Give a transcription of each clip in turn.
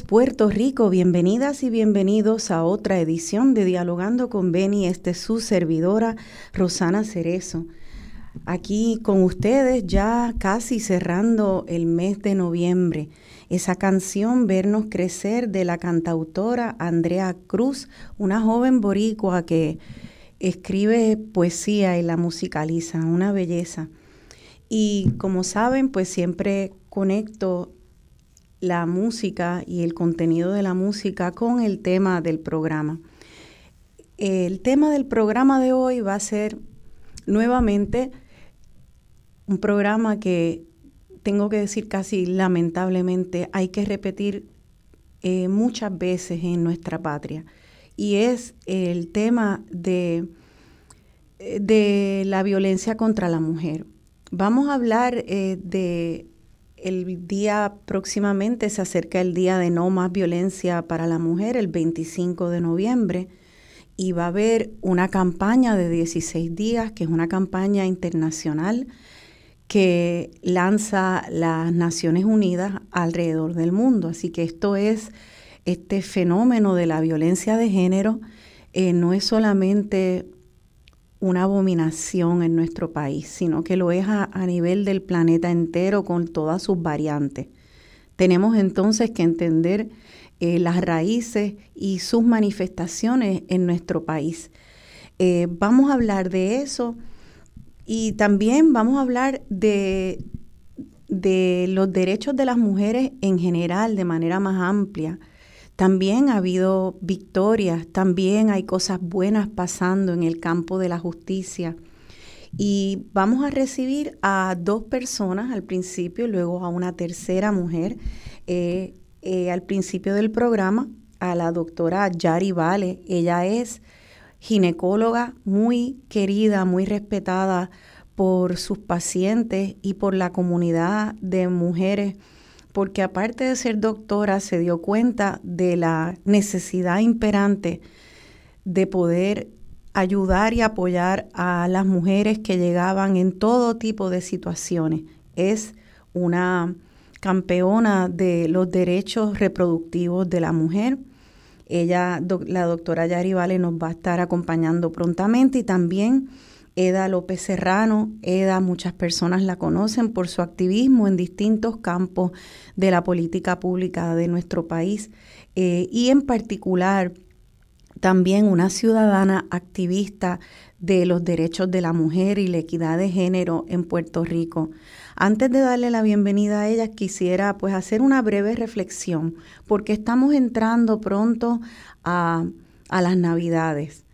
Puerto Rico, bienvenidas y bienvenidos a otra edición de Dialogando con Beni. Este es su servidora Rosana Cerezo. Aquí con ustedes ya casi cerrando el mes de noviembre. Esa canción Vernos Crecer de la cantautora Andrea Cruz, una joven boricua que escribe poesía y la musicaliza, una belleza. Y como saben, pues siempre conecto la música y el contenido de la música con el tema del programa. El tema del programa de hoy va a ser nuevamente un programa que tengo que decir casi lamentablemente hay que repetir eh, muchas veces en nuestra patria y es el tema de, de la violencia contra la mujer. Vamos a hablar eh, de el día próximamente se acerca el día de no más violencia para la mujer, el 25 de noviembre, y va a haber una campaña de 16 días, que es una campaña internacional que lanza las Naciones Unidas alrededor del mundo. Así que esto es este fenómeno de la violencia de género, eh, no es solamente una abominación en nuestro país, sino que lo es a, nivel del planeta entero con todas sus variantes. Tenemos entonces que entender eh, las raíces y sus manifestaciones en nuestro país. Eh, vamos a hablar de eso y también vamos a hablar de, de los derechos de las mujeres en general, de manera más amplia también ha habido victorias, también hay cosas buenas pasando en el campo de la justicia. Y vamos a recibir a dos personas al principio, luego a una tercera mujer. Eh, eh, al principio del programa, a la doctora Yari Vale. Ella es ginecóloga muy querida, muy respetada por sus pacientes y por la comunidad de mujeres porque aparte de ser doctora, se dio cuenta de la necesidad imperante de poder ayudar y apoyar a las mujeres que llegaban en todo tipo de situaciones. Es una campeona de los derechos reproductivos de la mujer. Ella, la doctora Yari Vale, nos va a estar acompañando prontamente y también Eda López Serrano. Eda, muchas personas la conocen por su activismo en distintos campos de la política pública de nuestro país eh, y en particular también una ciudadana activista de los derechos de la mujer y la equidad de género en Puerto Rico. Antes de darle la bienvenida a ella, quisiera pues hacer una breve reflexión, porque estamos entrando pronto a las Navidades.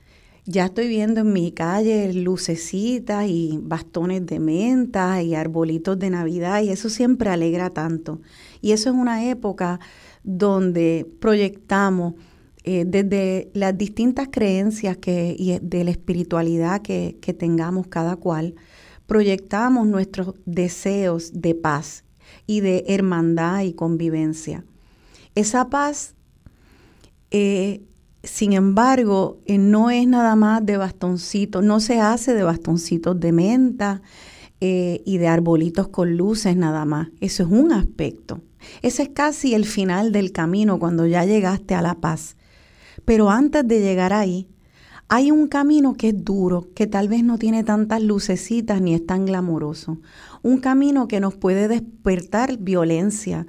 Ya estoy viendo en mi calle lucecitas y bastones de menta y arbolitos de Navidad y eso siempre alegra tanto. Y eso es una época donde proyectamos eh, desde las distintas creencias que, y de la espiritualidad que, que tengamos cada cual, proyectamos nuestros deseos de paz y de hermandad y convivencia. Esa paz eh, sin embargo, eh, no es nada más de bastoncitos, no se hace de bastoncitos de menta eh, y de arbolitos con luces nada más. Eso es un aspecto. Ese es casi el final del camino cuando ya llegaste a la paz. Pero antes de llegar ahí, hay un camino que es duro, que tal vez no tiene tantas lucecitas ni es tan glamoroso. Un camino que nos puede despertar violencia.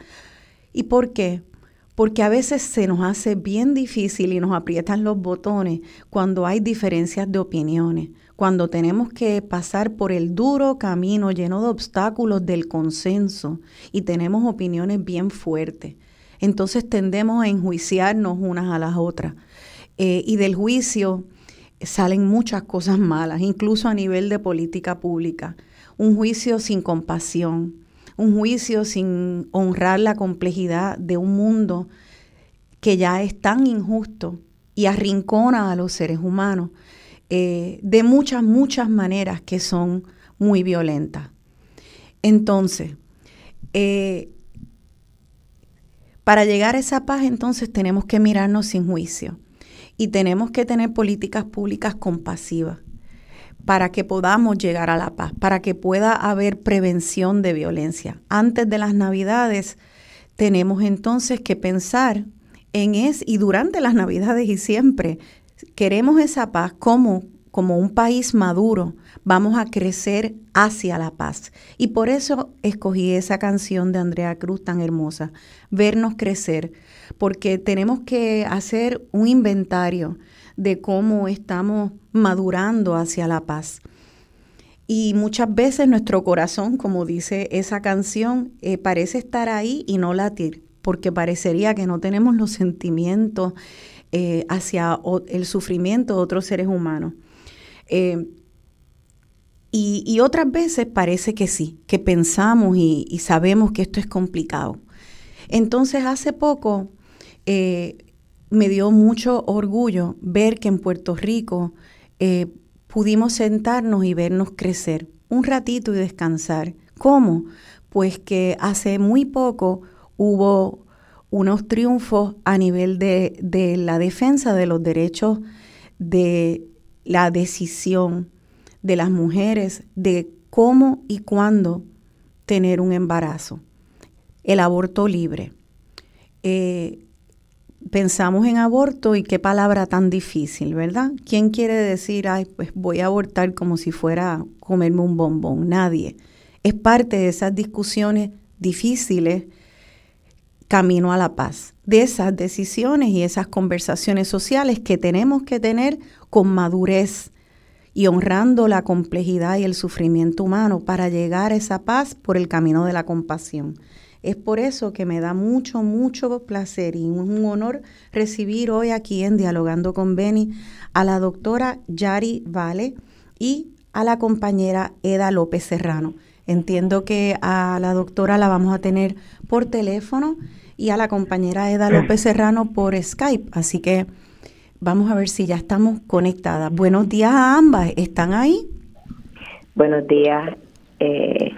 ¿Y por qué? Porque a veces se nos hace bien difícil y nos aprietan los botones cuando hay diferencias de opiniones, cuando tenemos que pasar por el duro camino lleno de obstáculos del consenso y tenemos opiniones bien fuertes. Entonces tendemos a enjuiciarnos unas a las otras. Eh, y del juicio salen muchas cosas malas, incluso a nivel de política pública. Un juicio sin compasión, un juicio sin honrar la complejidad de un mundo que ya es tan injusto y arrincona a los seres humanos eh, de muchas, muchas maneras que son muy violentas. Entonces, eh, para llegar a esa paz, entonces tenemos que mirarnos sin juicio y tenemos que tener políticas públicas compasivas para que podamos llegar a la paz, para que pueda haber prevención de violencia. Antes de las Navidades tenemos entonces que pensar en es y durante las Navidades y siempre queremos esa paz como como un país maduro, vamos a crecer hacia la paz. Y por eso escogí esa canción de Andrea Cruz tan hermosa, Vernos crecer, porque tenemos que hacer un inventario de cómo estamos madurando hacia la paz. Y muchas veces nuestro corazón, como dice esa canción, eh, parece estar ahí y no latir, porque parecería que no tenemos los sentimientos eh, hacia el sufrimiento de otros seres humanos. Eh, y, otras veces parece que sí, que pensamos y, sabemos que esto es complicado. Entonces, hace poco me dio mucho orgullo ver que en Puerto Rico eh, pudimos sentarnos y vernos crecer un ratito y descansar. ¿Cómo? Pues que hace muy poco hubo unos triunfos a nivel de, de la defensa de los derechos de la decisión de las mujeres de cómo y cuándo tener un embarazo, el aborto libre. Eh, pensamos en aborto y qué palabra tan difícil, ¿verdad? ¿Quién quiere decir, ay, pues voy a abortar como si fuera comerme un bombón? Nadie. Es parte de esas discusiones difíciles camino a la paz, de esas decisiones y esas conversaciones sociales que tenemos que tener con madurez y honrando la complejidad y el sufrimiento humano para llegar a esa paz por el camino de la compasión. Es por eso que me da mucho, mucho placer y un honor recibir hoy aquí en Dialogando con Beni a la doctora Yari Vale y a la compañera Eda López Serrano. Entiendo que a la doctora la vamos a tener por teléfono y a la compañera Eda López Serrano por Skype. Así que vamos a ver si ya estamos conectadas. Buenos días a ambas. ¿Están ahí? Buenos días. Eh,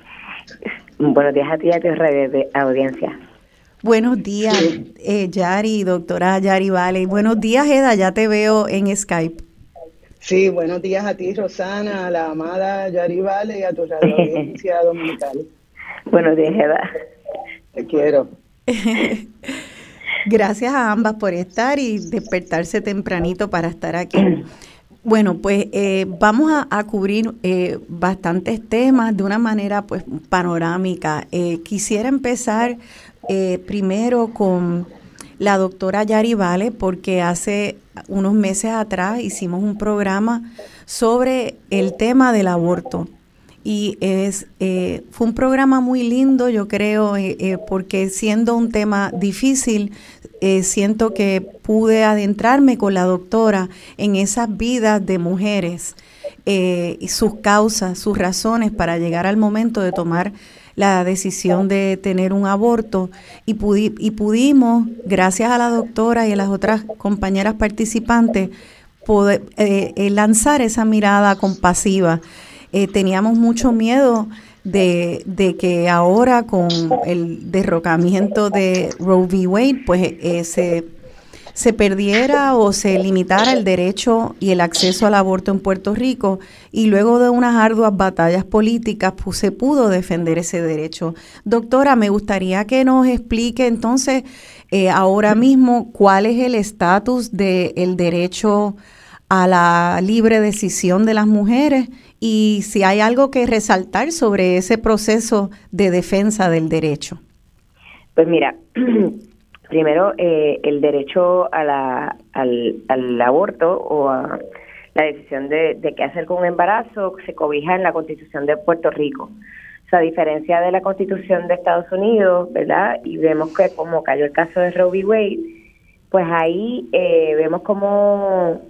Buenos días a ti y a tu de audiencia. Buenos días, eh, Yari, doctora Yari Vale. Buenos días, Eda, ya te veo en Skype. Sí, buenos días a ti, Rosana, a la amada Yari Vale y a tu audiencia dominical. Buenos días, Eda. Te quiero. Gracias a ambas por estar y despertarse tempranito para estar aquí. Bueno, pues eh, vamos a, cubrir eh, bastantes temas de una manera pues panorámica. Eh, quisiera empezar primero con la doctora Yari Vale, porque hace unos meses atrás hicimos un programa sobre el tema del aborto. Y es, fue un programa muy lindo, yo creo, porque siendo un tema difícil, eh, siento que pude adentrarme con la doctora en esas vidas de mujeres eh, y sus causas, sus razones para llegar al momento de tomar la decisión de tener un aborto y, y pudimos, gracias a la doctora y a las otras compañeras participantes, poder eh, lanzar esa mirada compasiva. Teníamos mucho miedo de, de, que ahora con el derrocamiento de Roe v. Wade, pues eh, se, se, perdiera o se limitara el derecho y el acceso al aborto en Puerto Rico y luego de unas arduas batallas políticas pues, se pudo defender ese derecho. Doctora, me gustaría que nos explique entonces eh, ahora mismo cuál es el estatus del derecho a la libre decisión de las mujeres y si hay algo que resaltar sobre ese proceso de defensa del derecho. Pues mira, primero eh, el derecho a la, al, aborto o a la decisión de, qué hacer con un embarazo se cobija en la Constitución de Puerto Rico. O sea, a diferencia de la Constitución de Estados Unidos, ¿verdad? Y vemos que como cayó el caso de Roe v. Wade, pues ahí eh, vemos como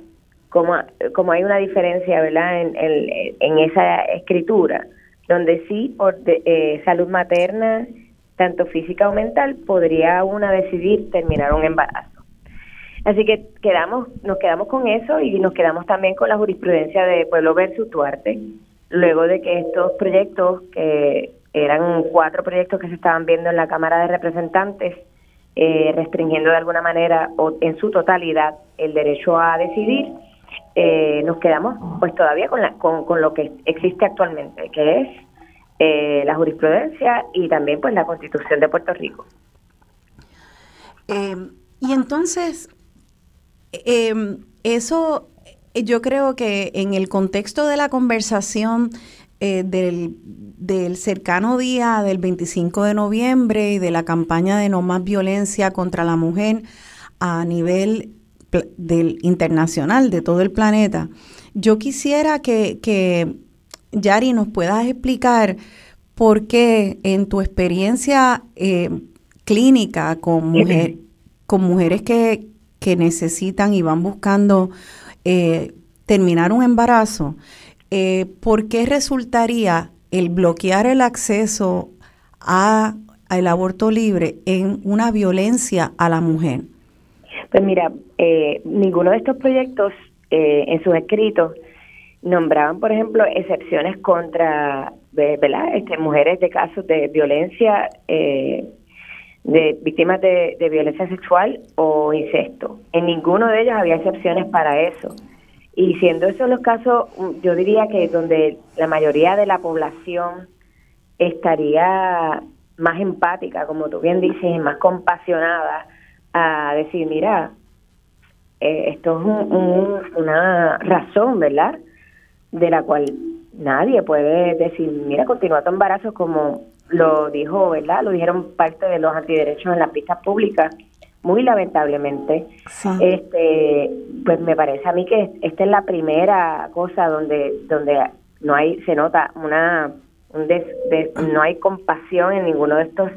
como, como hay una diferencia, ¿verdad?, en, en, esa escritura, donde sí, por eh, salud materna, tanto física o mental, podría una decidir terminar un embarazo. Así que quedamos, nos quedamos con eso y nos quedamos también con la jurisprudencia de Pueblo versus Duarte, luego de que estos proyectos, que eran cuatro proyectos que se estaban viendo en la Cámara de Representantes, eh, restringiendo de alguna manera o en su totalidad el derecho a decidir, eh, nos quedamos pues todavía con, la, con, lo que existe actualmente, que es eh, la jurisprudencia y también pues la constitución de Puerto Rico. Eh, y entonces, eso yo creo que en el contexto de la conversación del, del cercano día del 25 de noviembre y de la campaña de no más violencia contra la mujer a nivel del internacional, de todo el planeta. Yo quisiera que, que Yari nos puedas explicar por qué en tu experiencia eh, clínica con, mujer, con mujeres que, que, necesitan y van buscando eh, terminar un embarazo, eh, ¿por qué resultaría el bloquear el acceso a, al aborto libre en una violencia a la mujer? Pues mira, eh, ninguno de estos proyectos eh, en sus escritos nombraban, por ejemplo, excepciones contra ¿verdad? Este, mujeres de casos de violencia, eh, de víctimas de, violencia sexual o incesto. En ninguno de ellos había excepciones para eso. Y siendo esos los casos, yo diría que donde la mayoría de la población estaría más empática, como tú bien dices, más compasionada a decir, mira, eh, esto es una razón, ¿verdad? De la cual nadie puede decir, mira, continúa tu embarazo como lo dijo, ¿verdad? Lo dijeron parte de los antiderechos en las pistas públicas, muy lamentablemente. Este, pues me parece a mí que esta es la primera cosa donde donde no hay se nota una un no hay compasión en ninguno de estos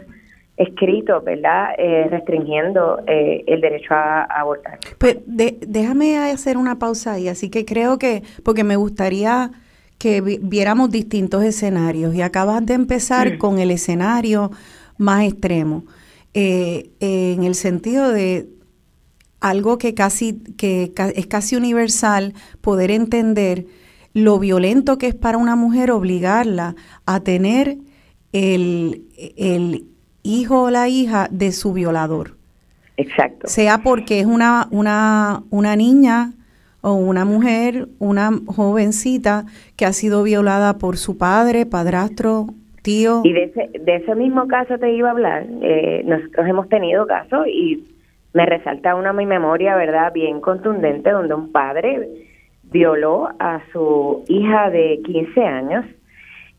escrito, ¿verdad? Eh, restringiendo eh, el derecho a, abortar. Pues déjame hacer una pausa ahí, así que creo que, porque me gustaría que viéramos distintos escenarios y acabas de empezar mm. con el escenario más extremo, eh, en el sentido de algo que casi que es casi universal poder entender lo violento que es para una mujer obligarla a tener el, el hijo o la hija de su violador. Exacto. Sea porque es una, una, una niña o una mujer, una jovencita que ha sido violada por su padre, padrastro, tío. Y de ese, de ese mismo caso te iba a hablar. Eh, nosotros hemos tenido casos y me resalta una mi memoria, ¿verdad? Bien contundente, donde un padre violó a su hija de 15 años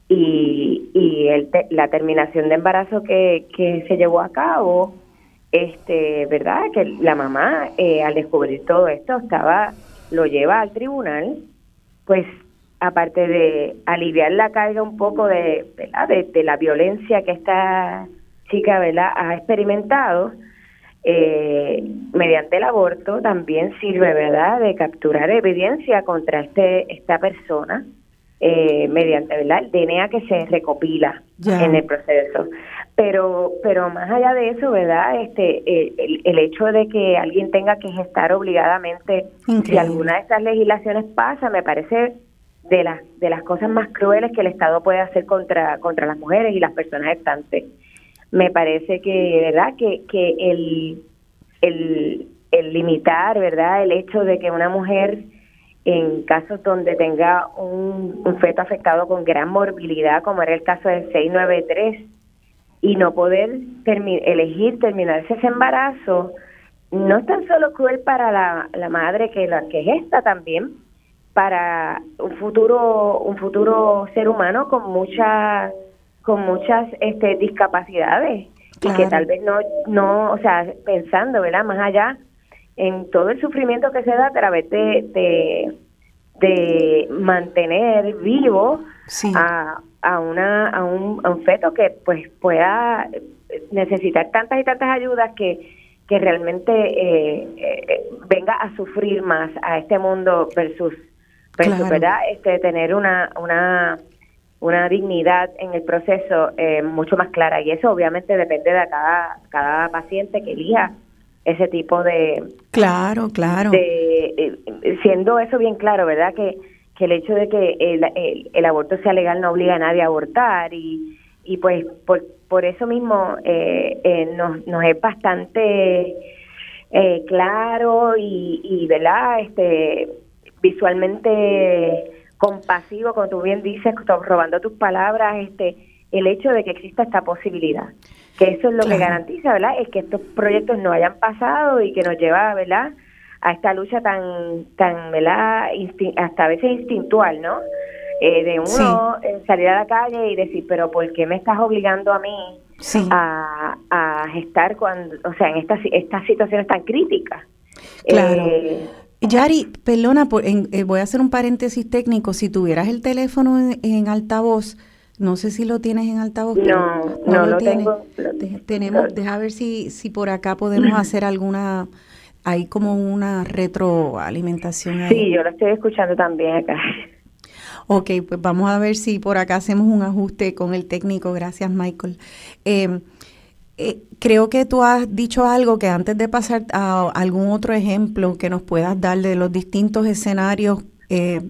y, y el la terminación de embarazo que, que se llevó a cabo, este, ¿verdad? Que la mamá eh, al descubrir todo esto estaba, lo lleva al tribunal, pues aparte de aliviar la carga un poco de, de, la violencia que esta chica ¿verdad? ha experimentado, eh, mediante el aborto también sirve verdad de capturar evidencia contra este esta persona eh, mediante ¿verdad? el DNA que se recopila en el proceso. Pero pero más allá de eso verdad este el, el, hecho de que alguien tenga que gestar obligadamente si alguna de estas legislaciones pasa me parece de las de las cosas más crueles que el Estado puede hacer contra contra las mujeres y las personas gestantes. Me parece que verdad que que el el, el limitar verdad el hecho de que una mujer en casos donde tenga un, un feto afectado con gran morbilidad, como era el caso del 693, y no poder elegir terminarse ese embarazo, no es tan solo cruel para la, la madre que la que gesta también, para un futuro un futuro ser humano con muchas con muchas este discapacidades y que tal vez no no o sea pensando verdad más allá en todo el sufrimiento que se da a través de de, mantener vivo a, a una a un, a un feto que pues pueda necesitar tantas y tantas ayudas que que realmente eh, eh, venga a sufrir más a este mundo versus pero ¿verdad? Este, tener una, una, una dignidad en el proceso eh, mucho más clara. Y eso obviamente depende de cada, cada paciente que elija ese tipo de... Claro, claro. De, eh, siendo eso bien claro, ¿verdad? Que, que el hecho de que el, el, aborto sea legal no obliga a nadie a abortar y, y pues por, por eso mismo eh, eh nos, nos es bastante eh, claro y, y, ¿verdad? Este, visualmente compasivo, como tú bien dices, robando tus palabras, este, el hecho de que exista esta posibilidad. Que eso es lo que garantiza, ¿verdad? Es que estos proyectos no hayan pasado y que nos lleva, ¿verdad? A esta lucha tan, tan, ¿verdad? hasta a veces instintual, ¿no? Eh, de uno eh, salir a la calle y decir, pero ¿por qué me estás obligando a mí a, a gestar cuando, o sea, en estas, estas situaciones tan críticas? Claro. Eh, Yari, perdona, eh, voy a hacer un paréntesis técnico. Si tuvieras el teléfono en, altavoz, no sé si lo tienes en altavoz. No, no, lo, tengo. tenemos, deja ver si, si por acá podemos hacer alguna, hay como una retroalimentación ahí. Sí, yo lo estoy escuchando también acá. Ok, pues vamos a ver si por acá hacemos un ajuste con el técnico. Gracias, Michael. Eh, eh, creo que tú has dicho algo que antes de pasar a algún otro ejemplo que nos puedas dar de los distintos escenarios eh,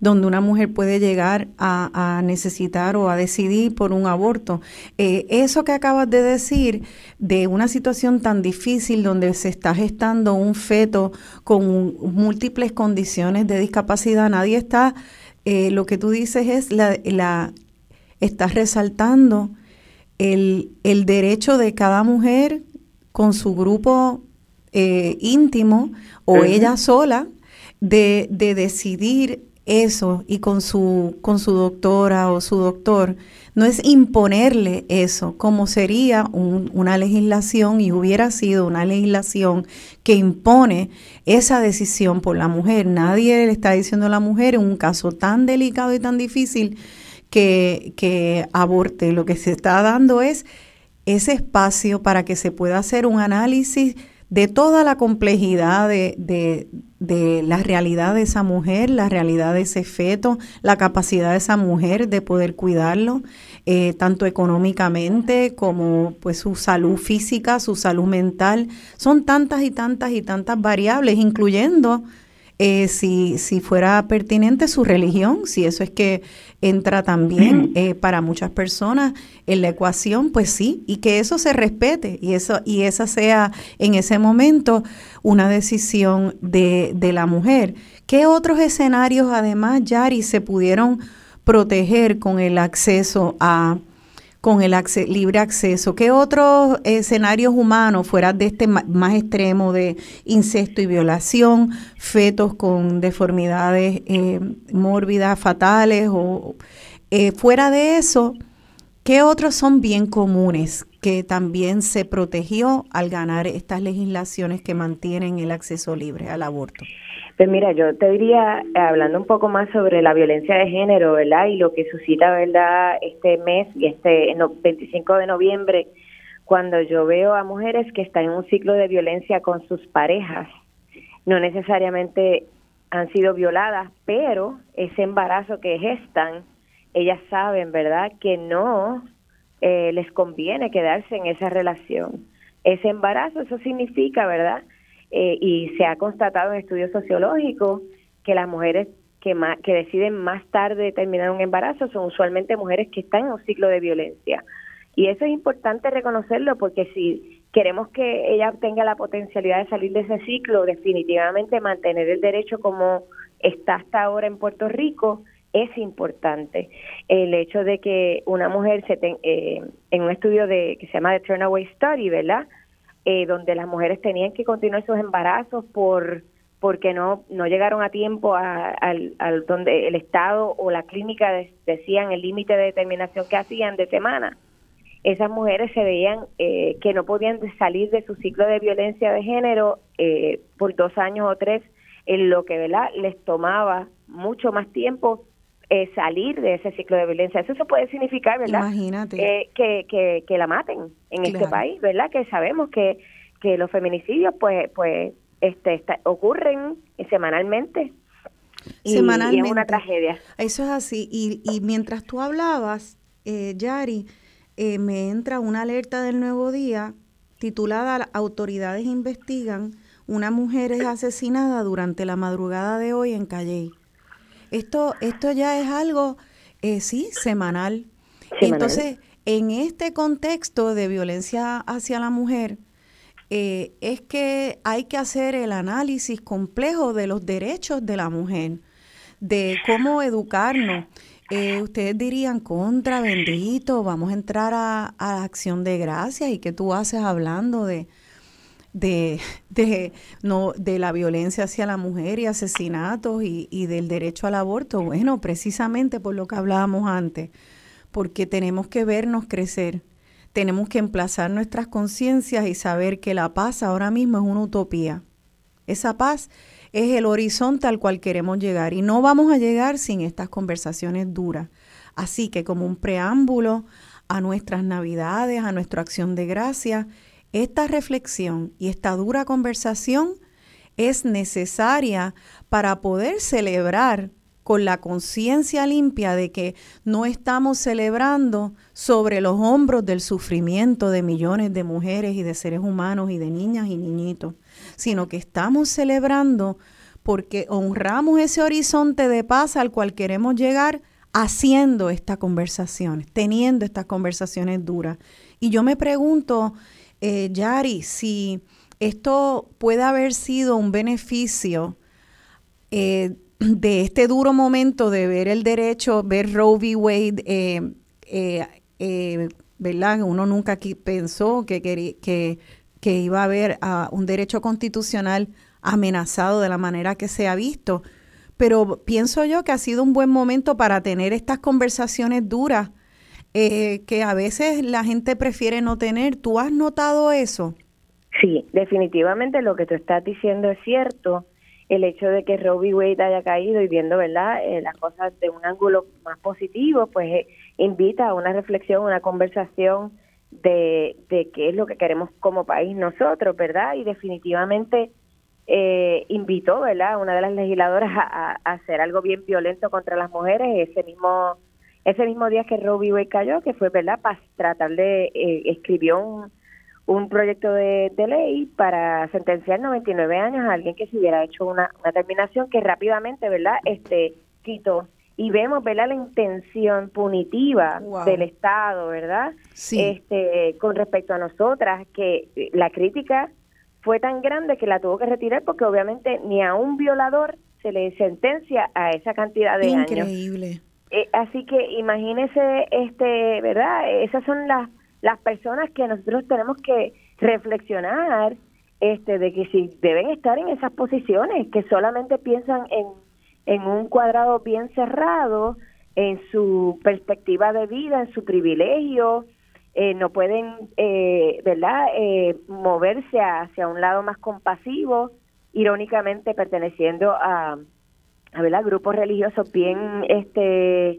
donde una mujer puede llegar a, necesitar o a decidir por un aborto. Eh, eso que acabas de decir de una situación tan difícil donde se está gestando un feto con múltiples condiciones de discapacidad, nadie está, lo que tú dices es la, la estás resaltando el, el derecho de cada mujer con su grupo eh, íntimo o ella sola de, de, decidir eso y con su, con su doctora o su doctor. No es imponerle eso, como sería una legislación y hubiera sido una legislación que impone esa decisión por la mujer. Nadie le está diciendo a la mujer en un caso tan delicado y tan difícil que, que aborte. Lo que se está dando es ese espacio para que se pueda hacer un análisis de toda la complejidad de, de, la realidad de esa mujer, la realidad de ese feto, la capacidad de esa mujer de poder cuidarlo, eh, tanto económicamente como pues su salud física, su salud mental. Son tantas y tantas y tantas variables, incluyendo eh, si, si fuera pertinente su religión, si eso es que entra también eh, para muchas personas en la ecuación, pues sí, y que eso se respete y, eso, y esa sea en ese momento una decisión de, de la mujer. ¿Qué otros escenarios además, Yari, se pudieron proteger con el acceso a con el libre acceso. ¿Qué otros escenarios humanos, fuera de este más extremo de incesto y violación, fetos con deformidades eh, mórbidas, fatales, o eh, fuera de eso, qué otros son bien comunes que también se protegió al ganar estas legislaciones que mantienen el acceso libre al aborto? Pues mira, yo te diría, eh, hablando un poco más sobre la violencia de género, ¿verdad? Y lo que suscita, ¿verdad? Este mes y este 25 de noviembre, cuando yo veo a mujeres que están en un ciclo de violencia con sus parejas, no necesariamente han sido violadas, pero ese embarazo que gestan, ellas saben, ¿verdad? Que no eh, les conviene quedarse en esa relación. Ese embarazo, eso significa, ¿verdad? Eh, y se ha constatado en estudios sociológicos que las mujeres que, más, que deciden más tarde terminar un embarazo son usualmente mujeres que están en un ciclo de violencia. Y eso es importante reconocerlo porque si queremos que ella tenga la potencialidad de salir de ese ciclo, definitivamente mantener el derecho como está hasta ahora en Puerto Rico es importante. El hecho de que una mujer se eh, en un estudio de que se llama The Turnaway Study, ¿verdad? Eh, donde las mujeres tenían que continuar sus embarazos por porque no no llegaron a tiempo al, donde el estado o la clínica decían el límite de determinación que hacían de semana esas mujeres se veían eh, que no podían salir de su ciclo de violencia de género eh, por dos años o tres en lo que verdad les tomaba mucho más tiempo eh, salir de ese ciclo de violencia. Eso se puede significar, ¿verdad? Eh, que, que, que, la maten en este país, ¿verdad? Que sabemos que, que los feminicidios, pues, pues este, ocurren semanalmente. Y, semanalmente. es una tragedia. Eso es así. Y, y mientras tú hablabas, eh, Yari, eh, me entra una alerta del nuevo día titulada Autoridades investigan una mujer es asesinada durante la madrugada de hoy en Calley. Esto, esto ya es algo, eh, sí, semanal. Entonces, en este contexto de violencia hacia la mujer, eh, es que hay que hacer el análisis complejo de los derechos de la mujer, de cómo educarnos. Eh, ustedes dirían, contra, bendito, vamos a entrar a, a acción de gracias y qué tú haces hablando de, de, de, no, de la violencia hacia la mujer y asesinatos y, y del derecho al aborto. Bueno, precisamente por lo que hablábamos antes, porque tenemos que vernos crecer, tenemos que emplazar nuestras conciencias y saber que la paz ahora mismo es una utopía. Esa paz es el horizonte al cual queremos llegar y no vamos a llegar sin estas conversaciones duras. Así que como un preámbulo a nuestras navidades, a nuestra acción de gracia, esta reflexión y esta dura conversación es necesaria para poder celebrar con la conciencia limpia de que no estamos celebrando sobre los hombros del sufrimiento de millones de mujeres y de seres humanos y de niñas y niñitos, sino que estamos celebrando porque honramos ese horizonte de paz al cual queremos llegar haciendo esta conversación, teniendo estas conversaciones duras. Y yo me pregunto, eh, Yari, si esto puede haber sido un beneficio eh, de este duro momento de ver el derecho, ver Roe v. Wade, eh, eh, ¿verdad? Uno nunca pensó que, iba a haber uh, un derecho constitucional amenazado de la manera que se ha visto. Pero pienso yo que ha sido un buen momento para tener estas conversaciones duras eh, que a veces la gente prefiere no tener. ¿Tú has notado eso? Sí, definitivamente lo que tú estás diciendo es cierto. El hecho de que Robbie Wade haya caído y viendo, ¿verdad?, eh, las cosas de un ángulo más positivo, pues eh, invita a una reflexión, una conversación de, de qué es lo que queremos como país nosotros, ¿verdad? Y definitivamente eh, invitó, ¿verdad?, una de las legisladoras a, hacer algo bien violento contra las mujeres, ese mismo ese mismo día que Roe v. cayó, que fue, ¿verdad?, para tratar de, eh, escribió un, un proyecto de, ley para sentenciar 99 años a alguien que se hubiera hecho una, una terminación que rápidamente, ¿verdad?, este, quitó. Y vemos, ¿verdad?, la intención punitiva del Estado, ¿verdad?, sí. este, con respecto a nosotras, que la crítica fue tan grande que la tuvo que retirar porque obviamente ni a un violador se le sentencia a esa cantidad de años. Increíble Eh, así que imagínese, este, ¿verdad? Esas son las, las personas que nosotros tenemos que reflexionar este, de que si deben estar en esas posiciones, que solamente piensan en, en un cuadrado bien cerrado, en su perspectiva de vida, en su privilegio, eh, no pueden, eh, ¿verdad?, eh, moverse hacia un lado más compasivo, irónicamente perteneciendo a, ¿verdad? grupos religiosos bien este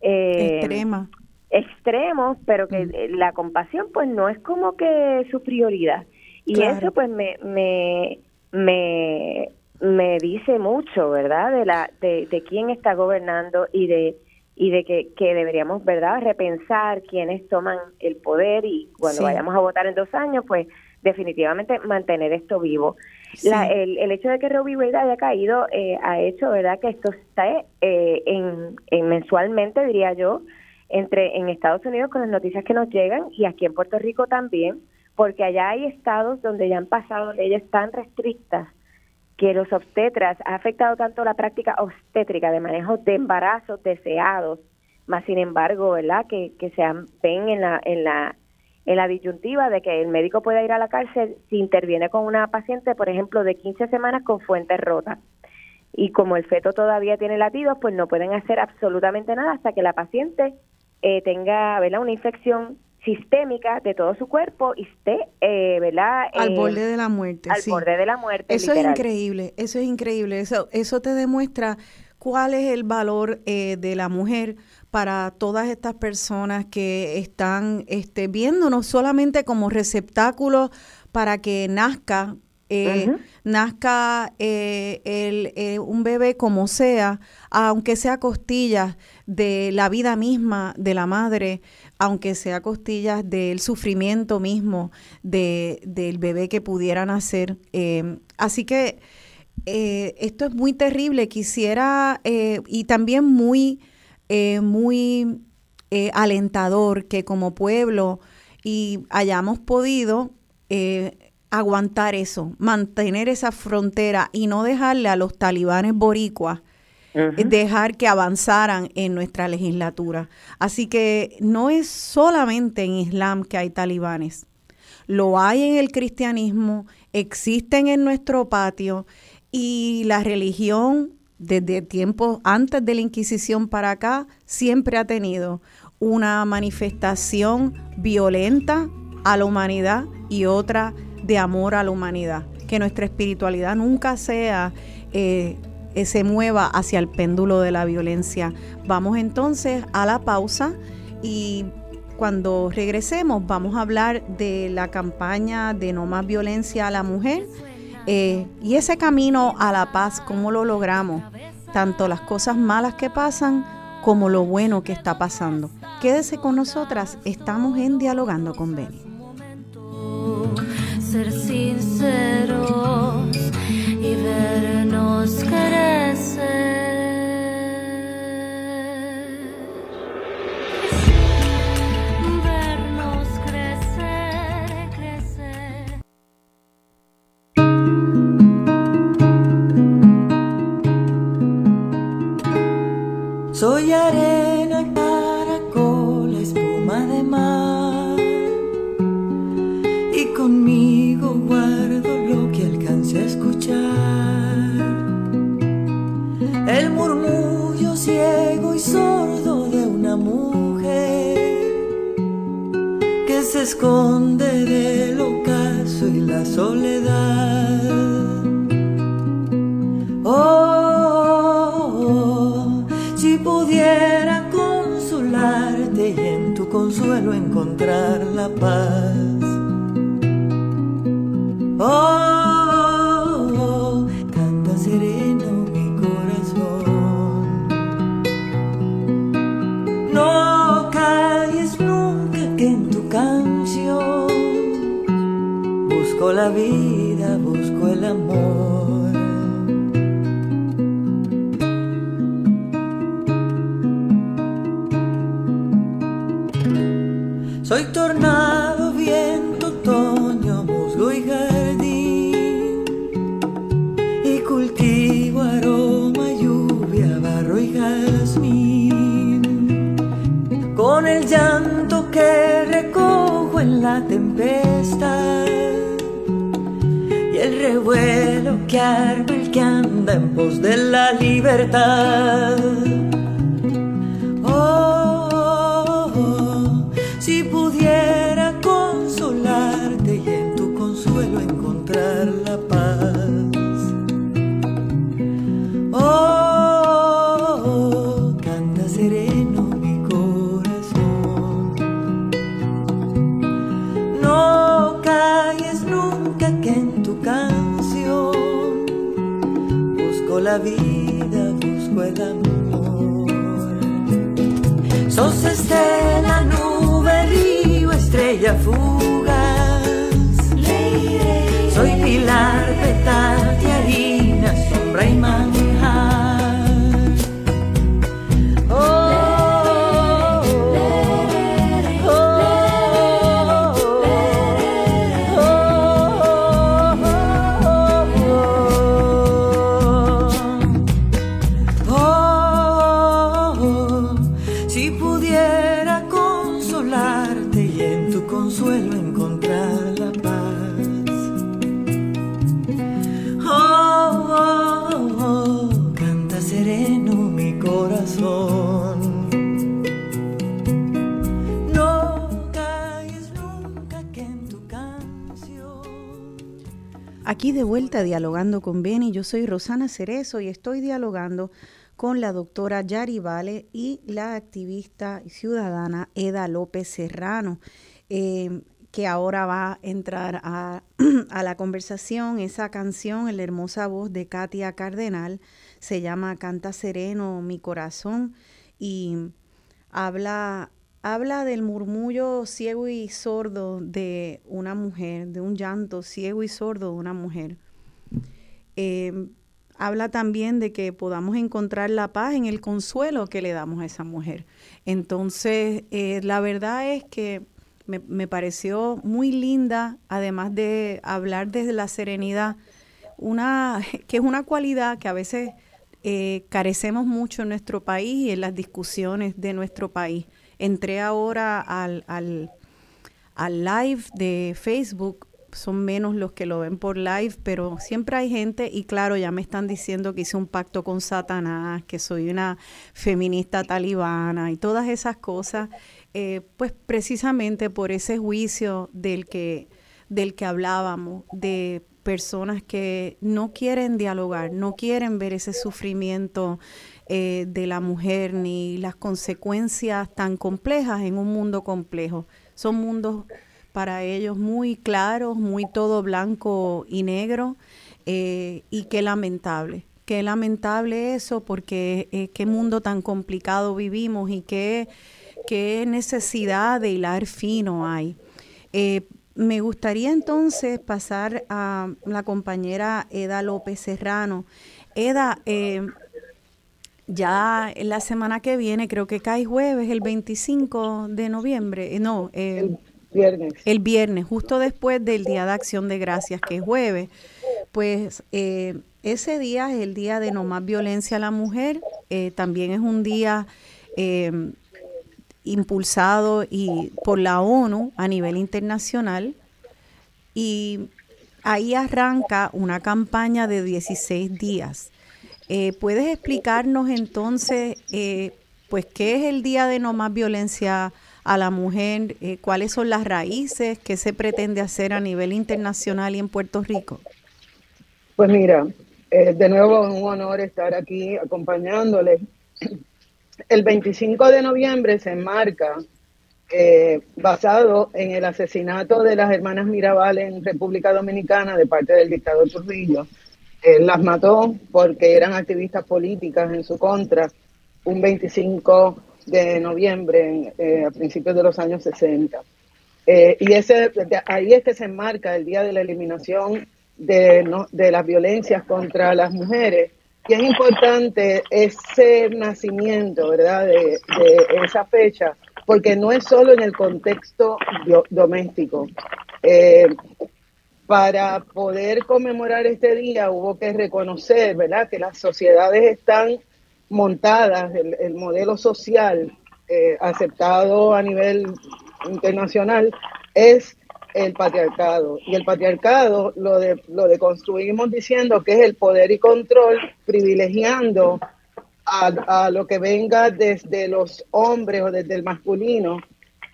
Extrema. extremos, pero que mm. la compasión pues no es como que su prioridad. Y eso pues me, me, me, me dice mucho, ¿verdad? De, la, de, de quién está gobernando y de y de que, que, deberíamos, ¿verdad?, repensar quiénes toman el poder y cuando vayamos a votar en dos años, pues definitivamente mantener esto vivo. La, el, el, hecho de que Roe v. haya caído eh, ha hecho, ¿verdad?, que esto está eh, en, en, mensualmente, diría yo, entre en Estados Unidos con las noticias que nos llegan y aquí en Puerto Rico también, porque allá hay estados donde ya han pasado leyes tan restrictas que los obstetras ha afectado tanto la práctica obstétrica de manejo de embarazos deseados, más sin embargo, ¿verdad? Que, que se ven en la, en la en la disyuntiva de que el médico pueda ir a la cárcel si interviene con una paciente, por ejemplo, de 15 semanas con fuentes rotas. Y como el feto todavía tiene latidos, pues no pueden hacer absolutamente nada hasta que la paciente eh, tenga ¿verdad? una infección sistémica de todo su cuerpo y esté, eh, ¿verdad? Al eh, borde de la muerte. Al borde de la muerte. Eso es increíble, eso es increíble. Eso, eso te demuestra cuál es el valor eh, de la mujer para todas estas personas que están este, viéndonos solamente como receptáculos para que nazca eh, nazca eh, el, eh, un bebé como sea, aunque sea costillas de la vida misma de la madre, aunque sea costillas del sufrimiento mismo de, del bebé que pudiera nacer. así que esto es muy terrible. Quisiera, y también muy, muy alentador que como pueblo y hayamos podido aguantar eso, mantener esa frontera y no dejarle a los talibanes boricuas dejar que avanzaran en nuestra legislatura. Así que no es solamente en Islam que hay talibanes, lo hay en el cristianismo, existen en nuestro patio y la religión desde tiempos antes de la Inquisición para acá siempre ha tenido una manifestación violenta a la humanidad y otra de amor a la humanidad, que nuestra espiritualidad nunca sea, eh, eh, se mueva hacia el péndulo de la violencia. Vamos entonces a la pausa y cuando regresemos vamos a hablar de la campaña de no más violencia a la mujer eh, y ese camino a la paz, cómo lo logramos, tanto las cosas malas que pasan como lo bueno que está pasando. Quédese con nosotras, estamos en Dialogando con Beni esconde del ocaso y la soledad. Oh, si pudiera consolarte y en tu consuelo encontrar la paz Oh, tornado, viento, otoño, musgo y jardín. Y cultivo aroma, lluvia, barro y jazmín. Con el llanto que recojo en la tempestad. Y el revuelo que arma el que anda en pos de la libertad. Pilar, Dialogando con Beni, yo soy Rosana Cerezo y estoy dialogando con la doctora Yari Vale y la activista ciudadana Eda López Serrano, eh, que ahora va a entrar a, la conversación. Esa canción, la hermosa voz de Katia Cardenal, se llama Canta Sereno mi corazón y habla, habla del murmullo ciego y sordo de una mujer, de un llanto ciego y sordo de una mujer. Eh, habla también de que podamos encontrar la paz en el consuelo que le damos a esa mujer. Entonces, eh, la verdad es que me, me pareció muy linda, además de hablar desde la serenidad, una, que es una cualidad que a veces eh, carecemos mucho en nuestro país y en las discusiones de nuestro país. Entré ahora al, al, al live de Facebook, son menos los que lo ven por live, pero siempre hay gente y claro, ya me están diciendo que hice un pacto con Satanás, que soy una feminista talibana y todas esas cosas, eh, pues precisamente por ese juicio del que, del que hablábamos, de personas que no quieren dialogar, no quieren ver ese sufrimiento eh, de la mujer ni las consecuencias tan complejas en un mundo complejo. Son mundos para ellos muy claros, muy todo blanco y negro, eh, y qué lamentable. Qué lamentable eso, porque eh, qué mundo tan complicado vivimos y qué, qué necesidad de hilar fino hay. Eh, me gustaría entonces pasar a la compañera Eda López Serrano. Eda, ya la semana que viene, creo que cae jueves, el 25 de noviembre, no, eh, viernes. el viernes, justo después del Día de Acción de Gracias, que es jueves, pues eh, ese día es el Día de No Más Violencia a la Mujer, eh, también es un día eh, impulsado y por la ONU a nivel internacional y ahí arranca una campaña de 16 días. ¿Puedes explicarnos entonces, pues, qué es el Día de No Más Violencia a la Mujer? Eh, ¿Cuáles son las raíces? ¿Qué se pretende hacer a nivel internacional y en Puerto Rico? Pues mira, eh, de nuevo es un honor estar aquí acompañándoles. El 25 de noviembre se enmarca eh, basado en el asesinato de las hermanas Mirabal en República Dominicana de parte del dictador Trujillo. Eh, las mató porque eran activistas políticas en su contra un 25 de noviembre eh, a principios de los años 60. Eh, y ese, ahí es que se enmarca el día de la eliminación de, no- de las violencias contra las mujeres. Y es importante ese nacimiento, ¿verdad?, de, esa fecha, porque no es solo en el contexto doméstico. Eh, para poder conmemorar este día hubo que reconocer, ¿verdad?, que las sociedades están montadas, el, el modelo social eh, aceptado a nivel internacional es el patriarcado. Y el patriarcado lo, de, lo deconstruimos diciendo que es el poder y control privilegiando a, lo que venga desde los hombres o desde el masculino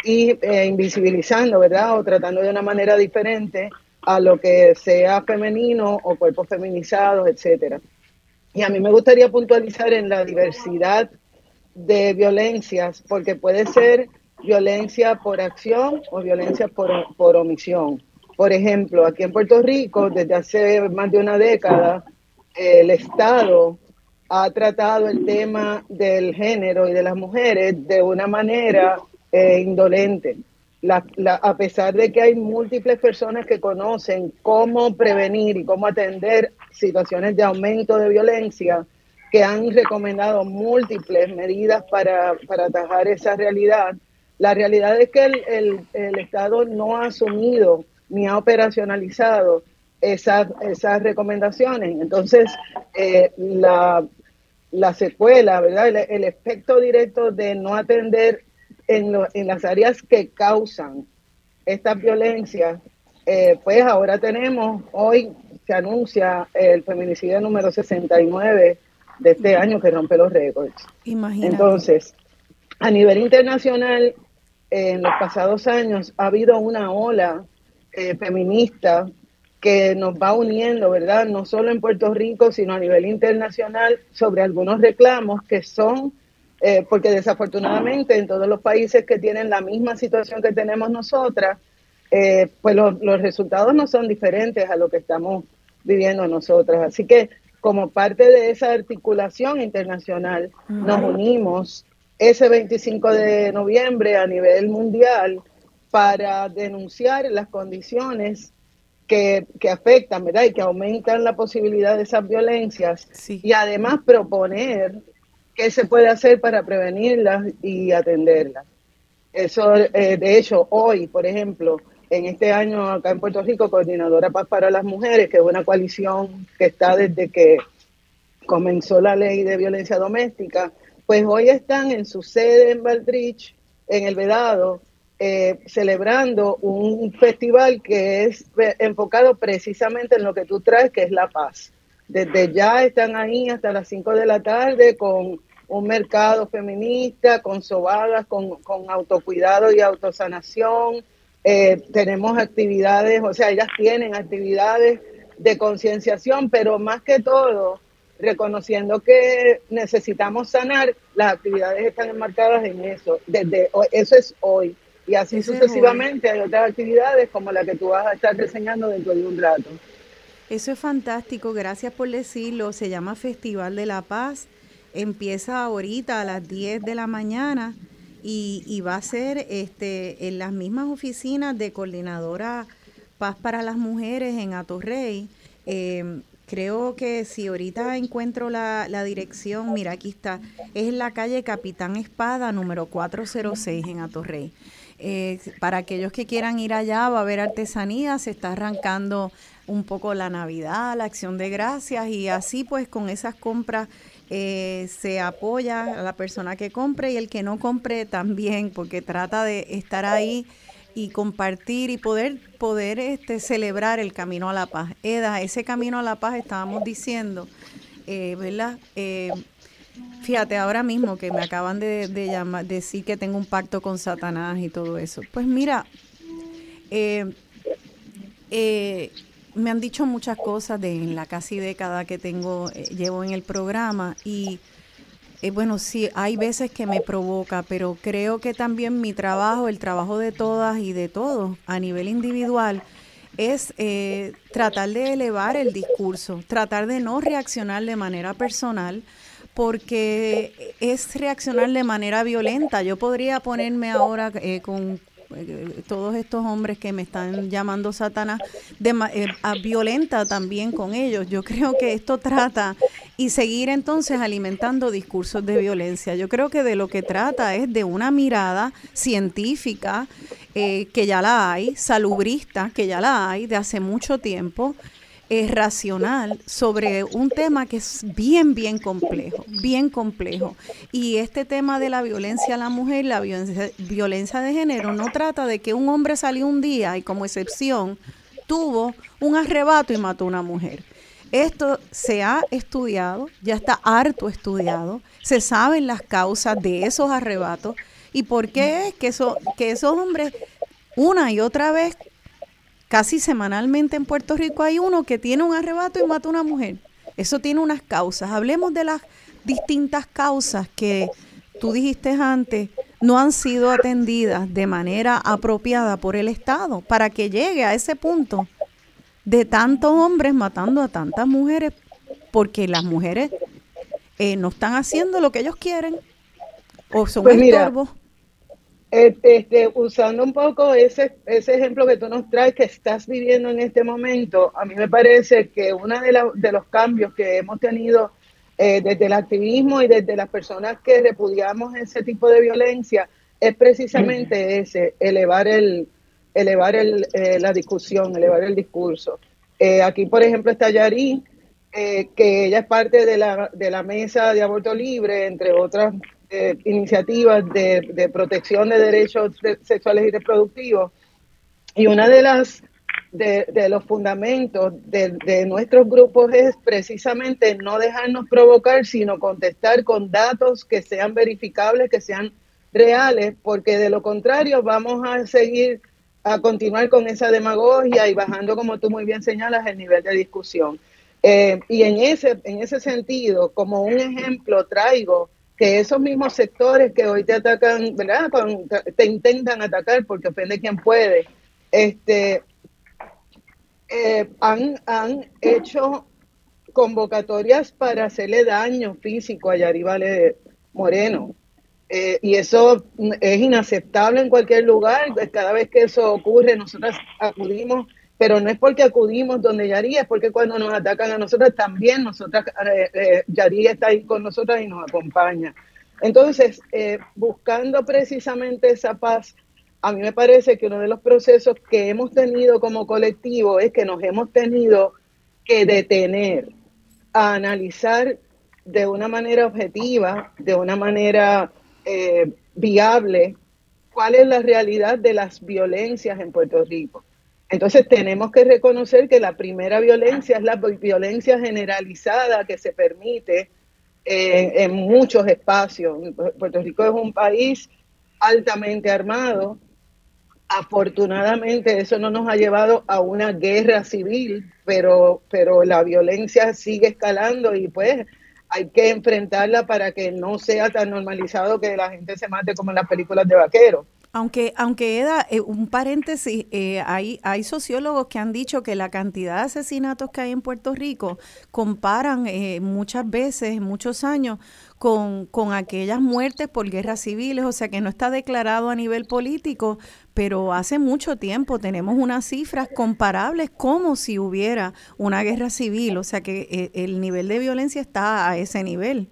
y eh, invisibilizando, ¿verdad? O tratando de una manera diferente a lo que sea femenino o cuerpos feminizados, etcétera. Y a mí me gustaría puntualizar en la diversidad de violencias, porque puede ser violencia por acción o violencia por, por omisión. Por ejemplo, aquí en Puerto Rico, desde hace más de una década, el Estado ha tratado el tema del género y de las mujeres de una manera eh, indolente. a pesar de que hay múltiples personas que conocen cómo prevenir y cómo atender situaciones de aumento de violencia, que han recomendado múltiples medidas para, para atajar esa realidad, la realidad es que el, el, Estado no ha asumido ni ha operacionalizado esas, esas recomendaciones. Entonces, eh, la, la, secuela, ¿verdad? El, efecto directo de no atender en, en las áreas que causan esta violencia, eh, pues ahora tenemos, hoy se anuncia el feminicidio número 69 de este año que rompe los récords. Imagínate. Entonces, a nivel internacional, en los pasados años ha habido una ola eh, feminista que nos va uniendo, ¿verdad? No solo en Puerto Rico, sino a nivel internacional sobre algunos reclamos que son, eh, porque desafortunadamente en todos los países que tienen la misma situación que tenemos nosotras, eh, pues los, resultados no son diferentes a lo que estamos viviendo nosotras. Así que como parte de esa articulación internacional, nos unimos ese 25 de noviembre a nivel mundial para denunciar las condiciones que, afectan, ¿verdad? Y que aumentan la posibilidad de esas violencias y además proponer qué se puede hacer para prevenirlas y atenderlas. Eso, eh, de hecho, hoy, por ejemplo, en este año acá en Puerto Rico, Coordinadora Paz para las Mujeres, que es una coalición que está desde que comenzó la ley de violencia doméstica, pues hoy están en su sede en Valdrich, en el Vedado, eh, celebrando un festival que es enfocado precisamente en lo que tú traes, que es la paz. Desde ya están ahí hasta las 5 de la tarde con un mercado feminista, con sobadas, con, autocuidado y autosanación. Eh, tenemos actividades, o sea, ellas tienen actividades de concienciación, pero más que todo, reconociendo que necesitamos sanar, las actividades están enmarcadas en eso. Desde eso es hoy. Y así sucesivamente hay otras actividades como la que tú vas a estar diseñando dentro de un rato. Eso es fantástico, gracias por decirlo. Se llama Festival de la Paz. Empieza ahorita a las 10 de la mañana y, va a ser este, en las mismas oficinas de Coordinadora Paz para las Mujeres en Atorrey. Eh, Creo que si ahorita encuentro la, dirección, mira, aquí está, es en la calle Capitán Espada, número 406 en Atorrey. Eh, para aquellos que quieran ir allá, va a haber artesanía, se está arrancando un poco la Navidad, la acción de gracias y así pues con esas compras eh, se apoya a la persona que compre y el que no compre también, porque trata de estar ahí y compartir y poder poder este celebrar el camino a la paz. Eda, ese camino a la paz estábamos diciendo, eh, ¿verdad? Eh, fíjate, ahora mismo que me acaban de, llamar, decir que tengo un pacto con Satanás y todo eso. Pues mira, eh, me han dicho muchas cosas de en la casi década que tengo, llevo en el programa y eh, bueno, sí, hay veces que me provoca, pero creo que también mi trabajo, el trabajo de todas y de todos a nivel individual, es eh, tratar de elevar el discurso, tratar de no reaccionar de manera personal, porque es reaccionar de manera violenta. Yo podría ponerme ahora eh, con eh, todos estos hombres que me están llamando Satanás, de, eh, violenta también con ellos. Yo creo que esto trata y seguir entonces alimentando discursos de violencia. Yo creo que de lo que trata es de una mirada científica eh, que ya la hay, salubrista que ya la hay de hace mucho tiempo. Eh, racional sobre un tema que es bien, bien complejo, bien complejo. Y este tema de la violencia a la mujer, la violencia, de género, no trata de que un hombre salió un día y como excepción tuvo un arrebato y mató a una mujer. Esto se ha estudiado, ya está harto estudiado, se saben las causas de esos arrebatos y por qué es que, eso, que esos hombres una y otra vez, casi semanalmente en Puerto Rico hay uno que tiene un arrebato y mata a una mujer. Eso tiene unas causas. Hablemos de las distintas causas que tú dijiste antes no han sido atendidas de manera apropiada por el Estado para que llegue a ese punto de tantos hombres matando a tantas mujeres porque las mujeres eh, no están haciendo lo que ellos quieren o son Pues mira, estorbos. Eh, Este, usando un poco ese, ese ejemplo que tú nos traes que estás viviendo en este momento, a mí me parece que uno de, la- de los cambios que hemos tenido eh, desde el activismo y desde las personas que repudiamos ese tipo de violencia es precisamente ese, elevar el elevar el, eh, la discusión, elevar el discurso. Eh, aquí, por ejemplo, está Yari, eh, que ella es parte de la, de la mesa de aborto libre, entre otras eh, iniciativas de, de protección de derechos de- sexuales y reproductivos. Y una de las de, de los fundamentos de, nuestros grupos es precisamente no dejarnos provocar, sino contestar con datos que sean verificables, que sean reales, porque de lo contrario vamos a seguir a continuar con esa demagogia y bajando, como tú muy bien señalas, el nivel de discusión. Eh, y en ese, en ese sentido, como un ejemplo, traigo que esos mismos sectores que hoy te atacan, ¿verdad? Te intentan atacar porque ofende quien puede, este, eh, han, han hecho convocatorias para hacerle daño físico a Yari Vale Moreno. Eh, y eso es inaceptable en cualquier lugar. Cada vez que eso ocurre, nosotras acudimos, pero no es porque acudimos donde Yari, es porque cuando nos atacan a nosotras también, nosotras, eh, eh, está ahí con nosotras y nos acompaña. Entonces, eh, buscando precisamente esa paz, a mí me parece que uno de los procesos que hemos tenido como colectivo es que nos hemos tenido que detener a analizar de una manera objetiva, de una manera eh, viable, cuál es la realidad de las violencias en Puerto Rico. Entonces tenemos que reconocer que la primera violencia es la violencia generalizada que se permite eh, en muchos espacios. Puerto Rico es un país altamente armado. Afortunadamente eso no nos ha llevado a una guerra civil, pero, pero la violencia sigue escalando y pues hay que enfrentarla para que no sea tan normalizado que la gente se mate como en las películas de vaqueros. Aunque, aunque Eda, eh, un paréntesis, eh, hay, hay sociólogos que han dicho que la cantidad de asesinatos que hay en Puerto Rico comparan eh, muchas veces, muchos años, con, con aquellas muertes por guerras civiles, o sea que no está declarado a nivel político, pero hace mucho tiempo tenemos unas cifras comparables como si hubiera una guerra civil, o sea que eh, el nivel de violencia está a ese nivel.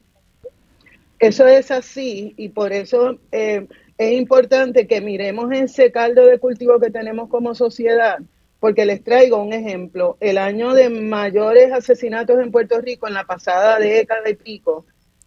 Eso es así y por eso eh, es importante que miremos ese caldo de cultivo que tenemos como sociedad, porque les traigo un ejemplo. El año de mayores asesinatos en Puerto Rico en la pasada década y pico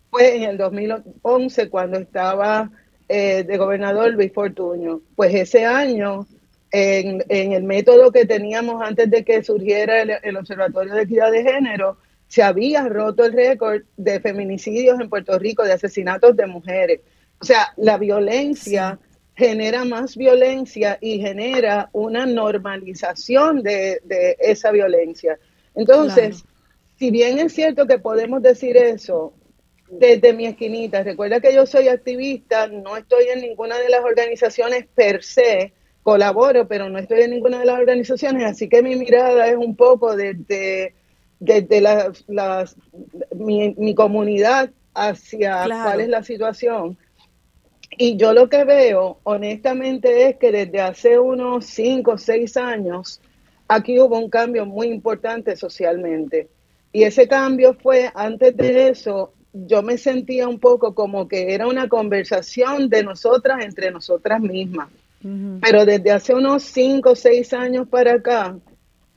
fue en el 2011 cuando estaba eh, de gobernador Luis Fortuño. Pues ese año, en, el método que teníamos antes de que surgiera el, el Observatorio de Equidad de Género, se había roto el récord de feminicidios en Puerto Rico, de asesinatos de mujeres. O sea, la violencia sí. genera más violencia y genera una normalización de, de esa violencia. Entonces, claro. si bien es cierto que podemos decir eso, desde mi esquinita, recuerda que yo soy activista, no estoy en ninguna de las organizaciones per se, colaboro, pero no estoy en ninguna de las organizaciones, así que mi mirada es un poco desde, desde mi, mi, comunidad hacia claro. cuál es la situación. Y yo lo que veo, honestamente, es que desde hace unos cinco o seis años, aquí hubo un cambio muy importante socialmente. Y ese cambio fue, antes de eso, yo me sentía un poco como que era una conversación de nosotras entre nosotras mismas. Uh -huh. Pero desde hace unos cinco o seis años para acá,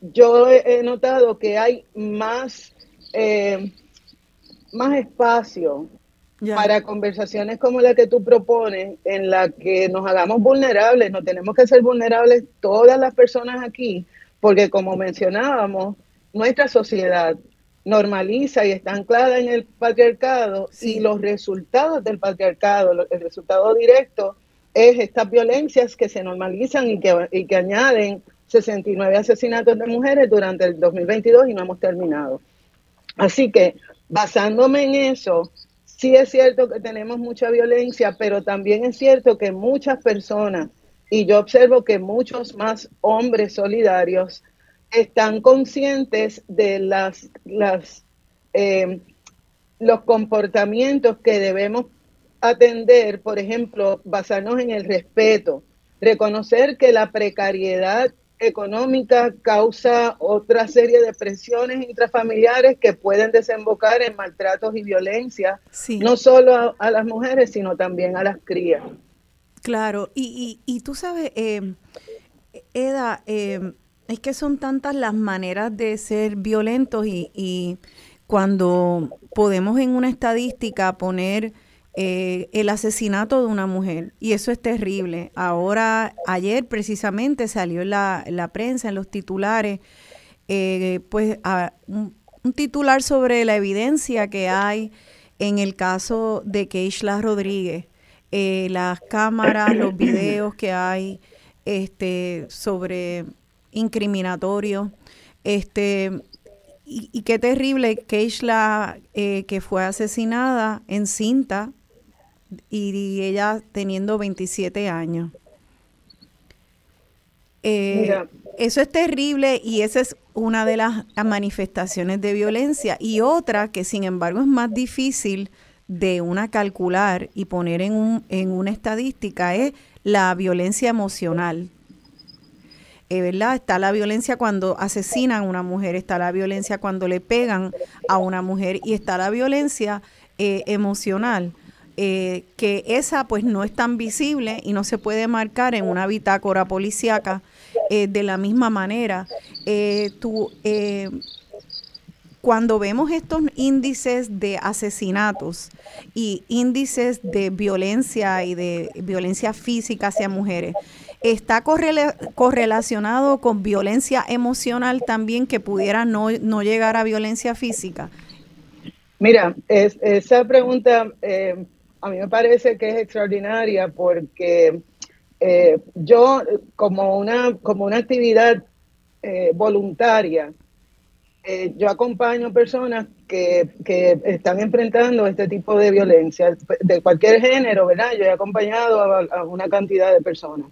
yo he, he notado que hay más, eh, más espacio Para conversaciones como la que tú propones, en la que nos hagamos vulnerables, no tenemos que ser vulnerables todas las personas aquí, porque como mencionábamos, nuestra sociedad normaliza y está anclada en el patriarcado Sí. y los resultados del patriarcado, el resultado directo es estas violencias que se normalizan y que, y que añaden 69 asesinatos de mujeres durante el 2022 y no hemos terminado. Así que basándome en eso, sí es cierto que tenemos mucha violencia, pero también es cierto que muchas personas, y yo observo que muchos más hombres solidarios, están conscientes de las, las eh, los comportamientos que debemos atender, por ejemplo, basarnos en el respeto, reconocer que la precariedad económica causa otra serie de presiones intrafamiliares que pueden desembocar en maltratos y violencia, Sí. no solo a, a las mujeres, sino también a las crías. Claro, y, y, y tú sabes, eh, Eda, eh, es que son tantas las maneras de ser violentos y, y cuando podemos en una estadística poner eh, el asesinato de una mujer, y eso es terrible. Ahora, ayer precisamente salió en la, en la prensa, en los titulares, eh, pues a- un, un titular sobre la evidencia que hay en el caso de Keishla Rodríguez, eh, las cámaras, los videos que hay este, sobre incriminatorios, este, y, y qué terrible, Keishla eh, que fue asesinada en cinta y, ella teniendo 27 años. Eh, eso es terrible y esa es una de las manifestaciones de violencia. Y otra que sin embargo es más difícil de una calcular y poner en, un, en una estadística es la violencia emocional. Eh, ¿verdad? Está la violencia cuando asesinan a una mujer, está la violencia cuando le pegan a una mujer y está la violencia eh, emocional, eh, que esa pues no es tan visible y no se puede marcar en una bitácora policíaca eh, de la misma manera. Eh, tú, eh, cuando vemos estos índices de asesinatos y índices de violencia y de violencia física hacia mujeres, está correla- correlacionado con violencia emocional también que pudiera no, no llegar a violencia física. Mira, es- esa pregunta eh, a mí me parece que es extraordinaria porque eh, yo como una, como una actividad eh, voluntaria, eh, yo acompaño personas que, que están enfrentando este tipo de violencia de cualquier género, ¿verdad? Yo he acompañado a, a una cantidad de personas.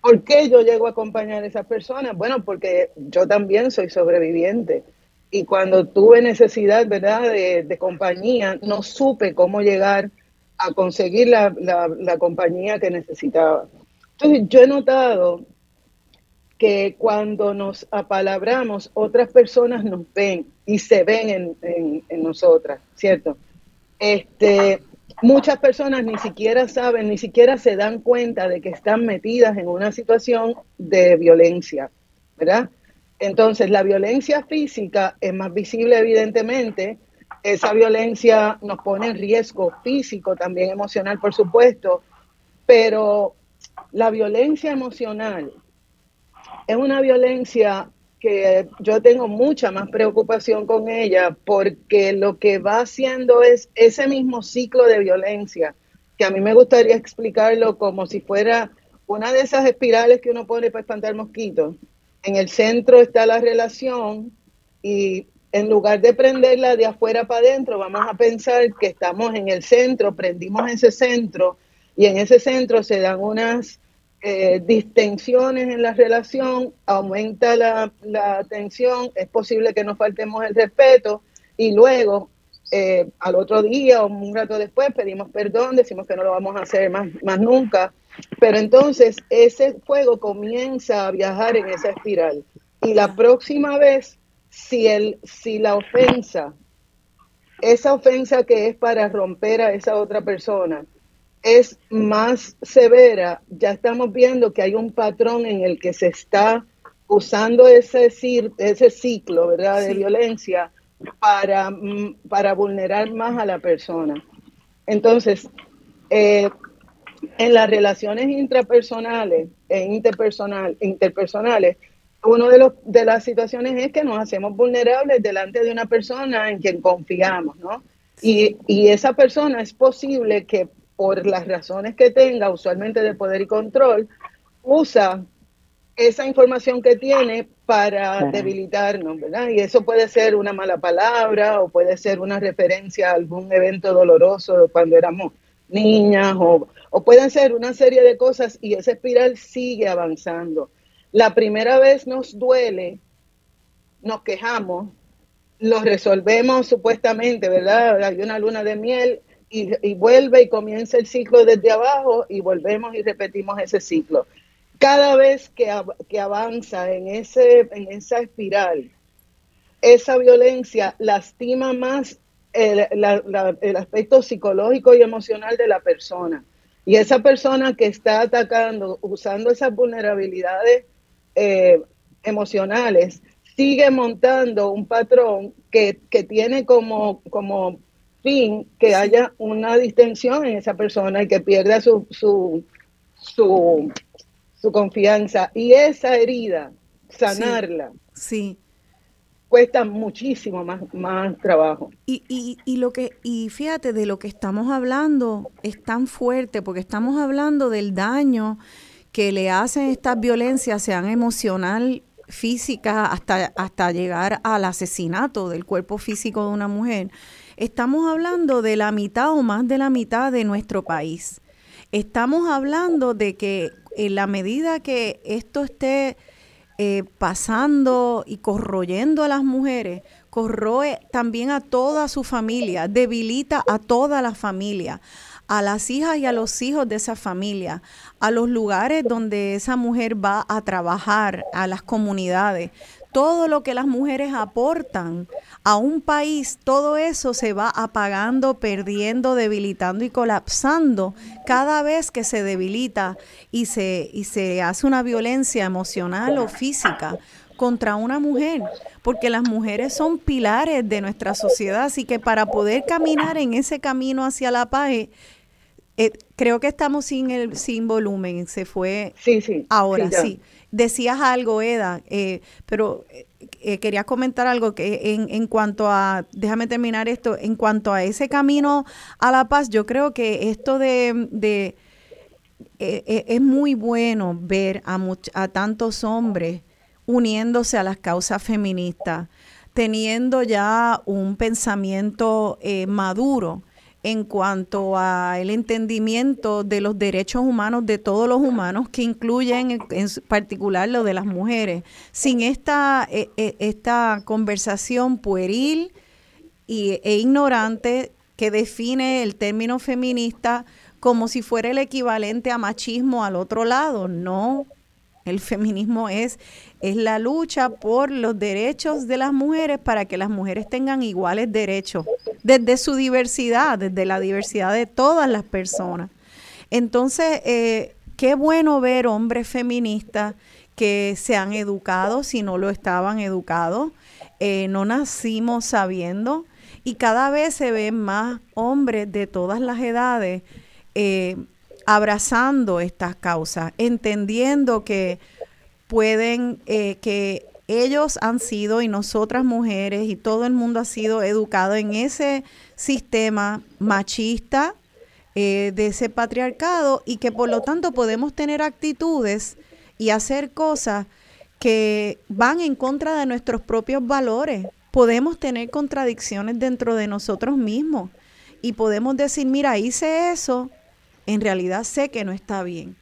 ¿Por qué yo llego a acompañar a esas personas? Bueno, porque yo también soy sobreviviente. Y cuando tuve necesidad, ¿verdad?, de, de compañía, no supe cómo llegar a conseguir la, la- compañía que necesitaba. Entonces, yo he notado que cuando nos apalabramos, otras personas nos ven y se ven en, en- en nosotras, ¿cierto? Este, muchas personas ni siquiera saben, ni siquiera se dan cuenta de que están metidas en una situación de violencia, ¿verdad? Entonces, la violencia física es más visible, evidentemente. Esa violencia nos pone en riesgo físico, también emocional, por supuesto, pero la violencia emocional es una violencia que yo tengo mucha más preocupación con ella porque lo que va haciendo es ese mismo ciclo de violencia, que a mí me gustaría explicarlo como si fuera una de esas espirales que uno pone para espantar mosquitos. En el centro está la relación y en lugar de prenderla de afuera para adentro, vamos a pensar que estamos en el centro, prendimos ese centro y en ese centro se dan unas eh, distensiones en la relación, aumenta la, tensión, es posible que nos faltemos el respeto y luego eh, al otro día o un rato después pedimos perdón, decimos que no lo vamos a hacer más, más nunca, pero entonces ese fuego comienza a viajar en esa espiral. Y la próxima vez, si, el, si la ofensa, esa ofensa que es para romper a esa otra persona, es más severa, ya estamos viendo que hay un patrón en el que se está usando ese, ese ciclo ¿verdad? de violencia para, mm, para vulnerar más a la persona. Entonces, eh, en las relaciones intrapersonales e interpersonal, interpersonales, una de, los, de las situaciones es que nos hacemos vulnerables delante de una persona en quien confiamos, ¿no? Y, y esa persona es posible que por las razones que tenga, usualmente de poder y control, usa esa información que tiene para debilitarnos, ¿verdad? Y eso puede ser una mala palabra o puede ser una referencia a algún evento doloroso cuando éramos niñas o, o pueden ser una serie de cosas y esa espiral sigue avanzando. La primera vez nos duele, nos quejamos, lo resolvemos supuestamente, ¿verdad? Hay una luna de miel y, vuelve y comienza el ciclo desde abajo y volvemos y repetimos ese ciclo. Cada vez que, avanza en, ese, en esa espiral, esa violencia lastima más el, aspecto psicológico y emocional de la persona. Y esa persona que está atacando, usando esas vulnerabilidades eh, emocionales, sigue montando un patrón que, que tiene como, como fin que haya una distensión en esa persona y que pierda su, su, su, su confianza. Y esa herida, sanarla. Sí. Cuesta muchísimo más, más trabajo. Y, y, y, lo que, y fíjate, de lo que estamos hablando es tan fuerte, porque estamos hablando del daño que le hacen estas violencias, sean emocional, física, hasta, hasta llegar al asesinato del cuerpo físico de una mujer Estamos hablando de la mitad o más de la mitad de nuestro país. Estamos hablando de que en la medida que esto esté eh, pasando y corroyendo a las mujeres, corroe también a toda su familia, debilita a toda la familia, a las hijas y a los hijos de esa familia, a los lugares donde esa mujer va a trabajar, a las comunidades. Todo lo que las mujeres aportan a un país, todo eso se va apagando, perdiendo, debilitando y colapsando cada vez que se debilita y se, y se hace una violencia emocional o física contra una mujer, porque las mujeres son pilares de nuestra sociedad, así que para poder caminar en ese camino hacia la paz, eh, creo que estamos sin el sin volumen, se fue sí, sí, ahora sí. Decías algo, Eda, eh, pero eh, eh, quería comentar algo que en, en cuanto a, déjame terminar esto, en cuanto a ese camino a la paz, yo creo que esto de, de es muy bueno ver a, a tantos hombres uniéndose a las causas feministas, teniendo ya un pensamiento maduro en cuanto a el entendimiento de los derechos humanos de todos los humanos, que incluyen en, particular lo de las mujeres. Sin esta, e, e, esta conversación pueril y, e ignorante que define el término feminista como si fuera el equivalente a machismo al otro lado. No, el feminismo es, es la lucha por los derechos de las mujeres para que las mujeres tengan iguales derechos, desde su diversidad, desde la diversidad de todas las personas. Entonces, eh, qué bueno ver hombres feministas que se han educado, si no lo estaban educados, eh, no nacimos sabiendo, y cada vez se ven más hombres de todas las edades eh, abrazando estas causas, entendiendo que pueden, eh, que ellos han sido y nosotras mujeres y todo el mundo ha sido educado en ese sistema machista, eh, de ese patriarcado y que por lo tanto podemos tener actitudes y hacer cosas que van en contra de nuestros propios valores. Podemos tener contradicciones dentro de nosotros mismos y podemos decir, mira, hice eso, en realidad sé que no está bien.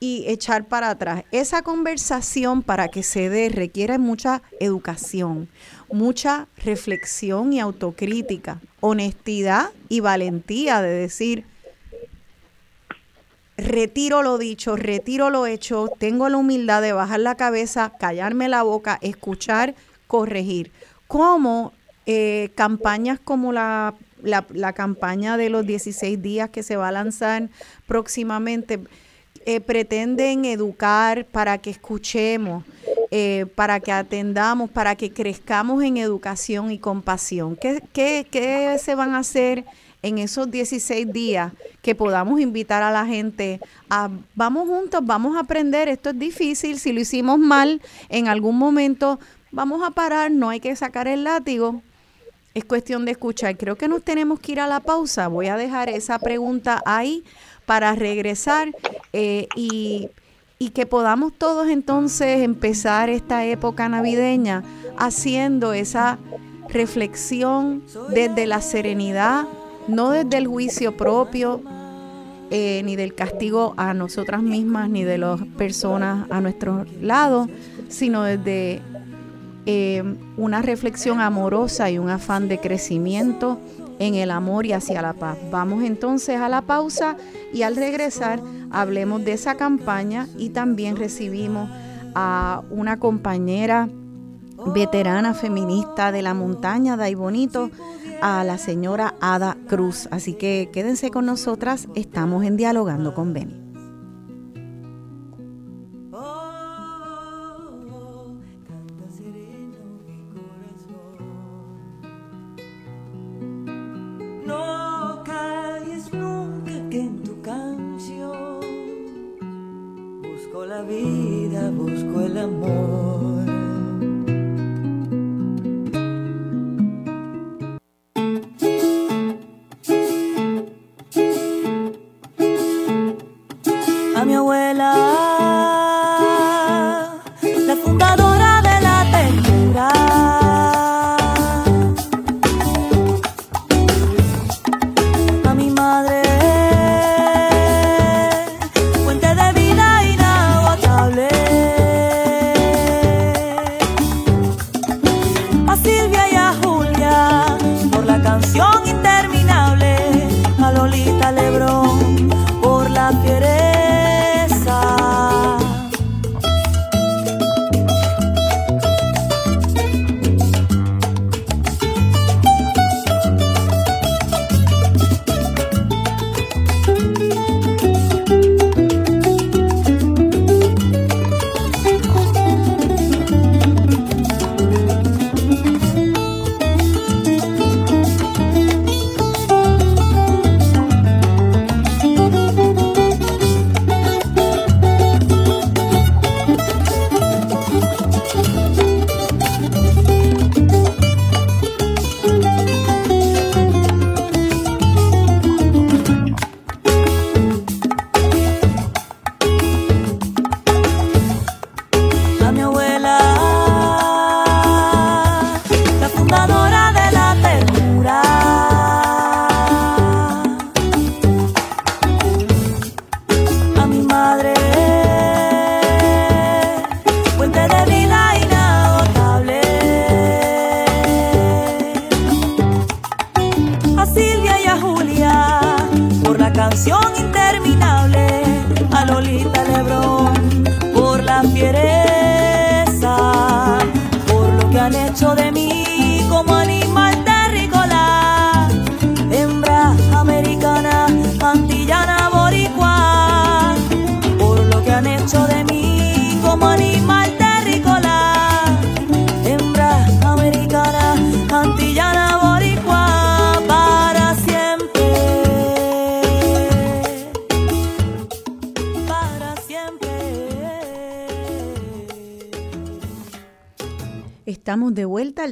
Y echar para atrás. Esa conversación para que se dé requiere mucha educación, mucha reflexión y autocrítica, honestidad y valentía de decir, retiro lo dicho, retiro lo hecho, tengo la humildad de bajar la cabeza, callarme la boca, escuchar, corregir. Como eh, campañas como la la, campaña de los 16 días que se va a lanzar próximamente, eh, pretenden educar para que escuchemos, eh, para que atendamos, para que crezcamos en educación y compasión? ¿Qué, qué, qué se van a hacer en esos 16 días que podamos invitar a la gente a, vamos juntos, vamos a aprender, esto es difícil, si lo hicimos mal en algún momento, vamos a parar, no hay que sacar el látigo, es cuestión de escuchar. Creo que nos tenemos que ir a la pausa. Voy a dejar esa pregunta ahí para regresar eh, y, que podamos todos entonces empezar esta época navideña haciendo esa reflexión desde la serenidad, no desde el juicio propio, eh, ni del castigo a nosotras mismas, ni de las personas a nuestro lado, sino desde eh, una reflexión amorosa y un afán de crecimiento en el amor y hacia la paz. Vamos entonces a la pausa y al regresar hablemos de esa campaña y también recibimos a una compañera veterana feminista de la montaña de Bonito, a la señora Ada Cruz. Así que quédense con nosotras, estamos en Dialogando con Beni.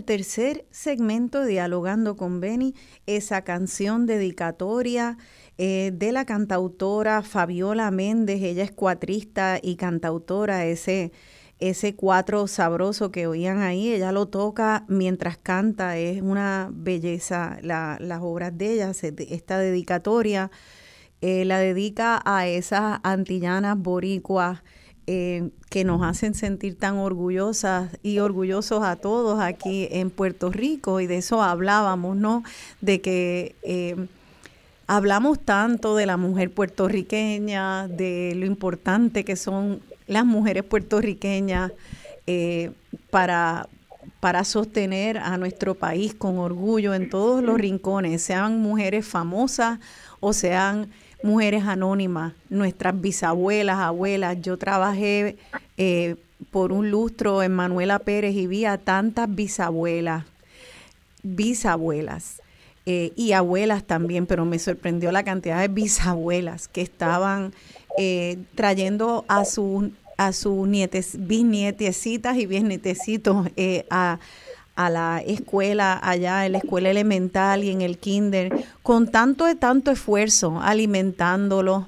Tercer segmento Dialogando con Beni, esa canción dedicatoria eh, de la cantautora Fabiola Méndez, ella es cuatrista y cantautora, ese, ese cuatro sabroso que oían ahí, ella lo toca mientras canta, es una belleza la- las obras de ella, esta dedicatoria eh, la dedica a esas antillanas boricuas eh, que nos hacen sentir tan orgullosas y orgullosos a todos aquí en Puerto Rico y de eso hablábamos, ¿no? De que eh, hablamos tanto de la mujer puertorriqueña, de lo importante que son las mujeres puertorriqueñas eh, para, para sostener a nuestro país con orgullo en todos los rincones, sean mujeres famosas o sean mujeres anónimas, nuestras bisabuelas, abuelas. Yo trabajé eh, por un lustro en Manuela Pérez y vi a tantas bisabuelas, bisabuelas eh, y abuelas también, pero me sorprendió la cantidad de bisabuelas que estaban eh, trayendo a sus a sus nietes, bisnietecitas y bisnietecitos a, a la escuela allá, en la escuela elemental y en el kinder, con tanto de tanto esfuerzo, alimentándolos,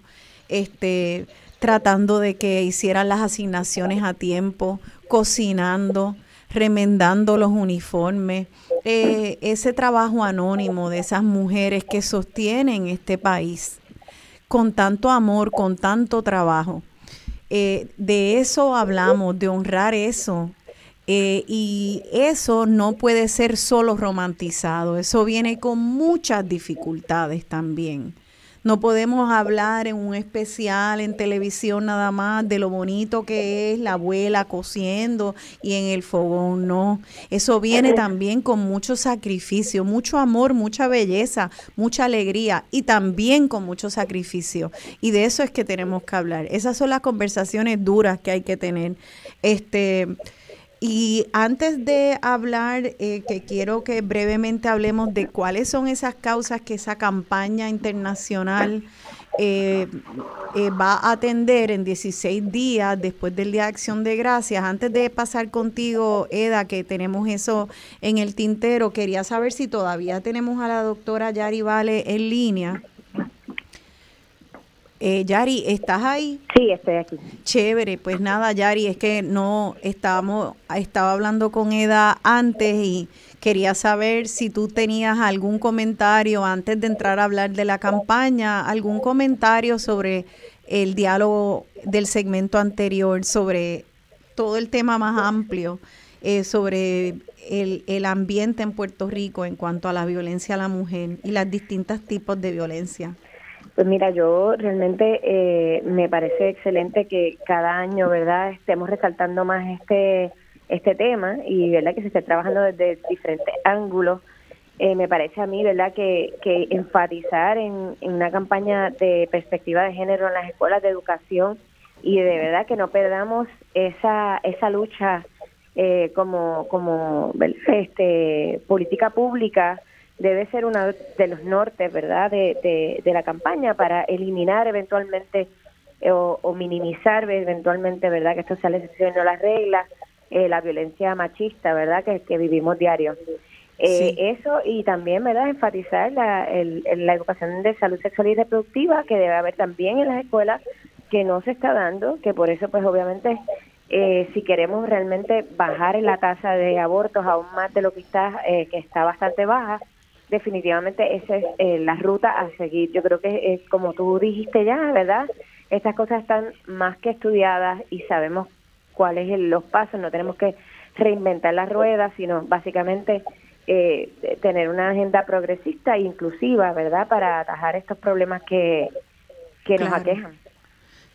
este, tratando de que hicieran las asignaciones a tiempo, cocinando, remendando los uniformes, eh, ese trabajo anónimo de esas mujeres que sostienen este país con tanto amor, con tanto trabajo. Eh, de eso hablamos, de honrar eso. Eh, y eso no puede ser solo romantizado, eso viene con muchas dificultades también. No podemos hablar en un especial en televisión nada más de lo bonito que es la abuela cociendo y en el fogón, no. Eso viene también con mucho sacrificio, mucho amor, mucha belleza, mucha alegría y también con mucho sacrificio. Y de eso es que tenemos que hablar. Esas son las conversaciones duras que hay que tener. Este y antes de hablar, eh, que quiero que brevemente hablemos de cuáles son esas causas que esa campaña internacional eh, eh, va a atender en 16 días después del Día de Acción de Gracias. Antes de pasar contigo, Eda, que tenemos eso en el tintero, quería saber si todavía tenemos a la doctora Yari Vale en línea. Eh, Yari, ¿estás ahí? Sí, estoy aquí. Chévere, pues nada, Yari, es que no estábamos, estaba hablando con Eda antes y quería saber si tú tenías algún comentario antes de entrar a hablar de la campaña, algún comentario sobre el diálogo del segmento anterior, sobre todo el tema más amplio, eh, sobre el, el ambiente en Puerto Rico en cuanto a la violencia a la mujer y los distintos tipos de violencia. Pues mira, yo realmente eh, me parece excelente que cada año, ¿verdad?, estemos resaltando más este este tema y, ¿verdad?, que se esté trabajando desde diferentes ángulos. Eh, me parece a mí, ¿verdad?, que, que enfatizar en, una campaña de perspectiva de género en las escuelas de educación y de verdad que no perdamos esa esa lucha eh, como como este política pública debe ser uno de los nortes, ¿verdad?, de, de, la campaña para eliminar eventualmente eh, o, minimizar eventualmente, ¿verdad?, que esto sea la excepción no la regla, eh, la violencia machista, ¿verdad?, que, que vivimos diario. Eh, Eso y también, ¿verdad?, enfatizar la, el, la educación de salud sexual y reproductiva que debe haber también en las escuelas, que no se está dando, que por eso, pues obviamente, eh, si queremos realmente bajar la tasa de abortos aún más de lo que está, eh, que está bastante baja, definitivamente esa es eh, la ruta a seguir. Yo creo que, es como tú dijiste ya, ¿verdad? Estas cosas están más que estudiadas y sabemos cuáles son los pasos, no tenemos que reinventar las ruedas, sino básicamente eh, tener una agenda progresista e inclusiva, ¿verdad?, para atajar estos problemas que, que nos aquejan.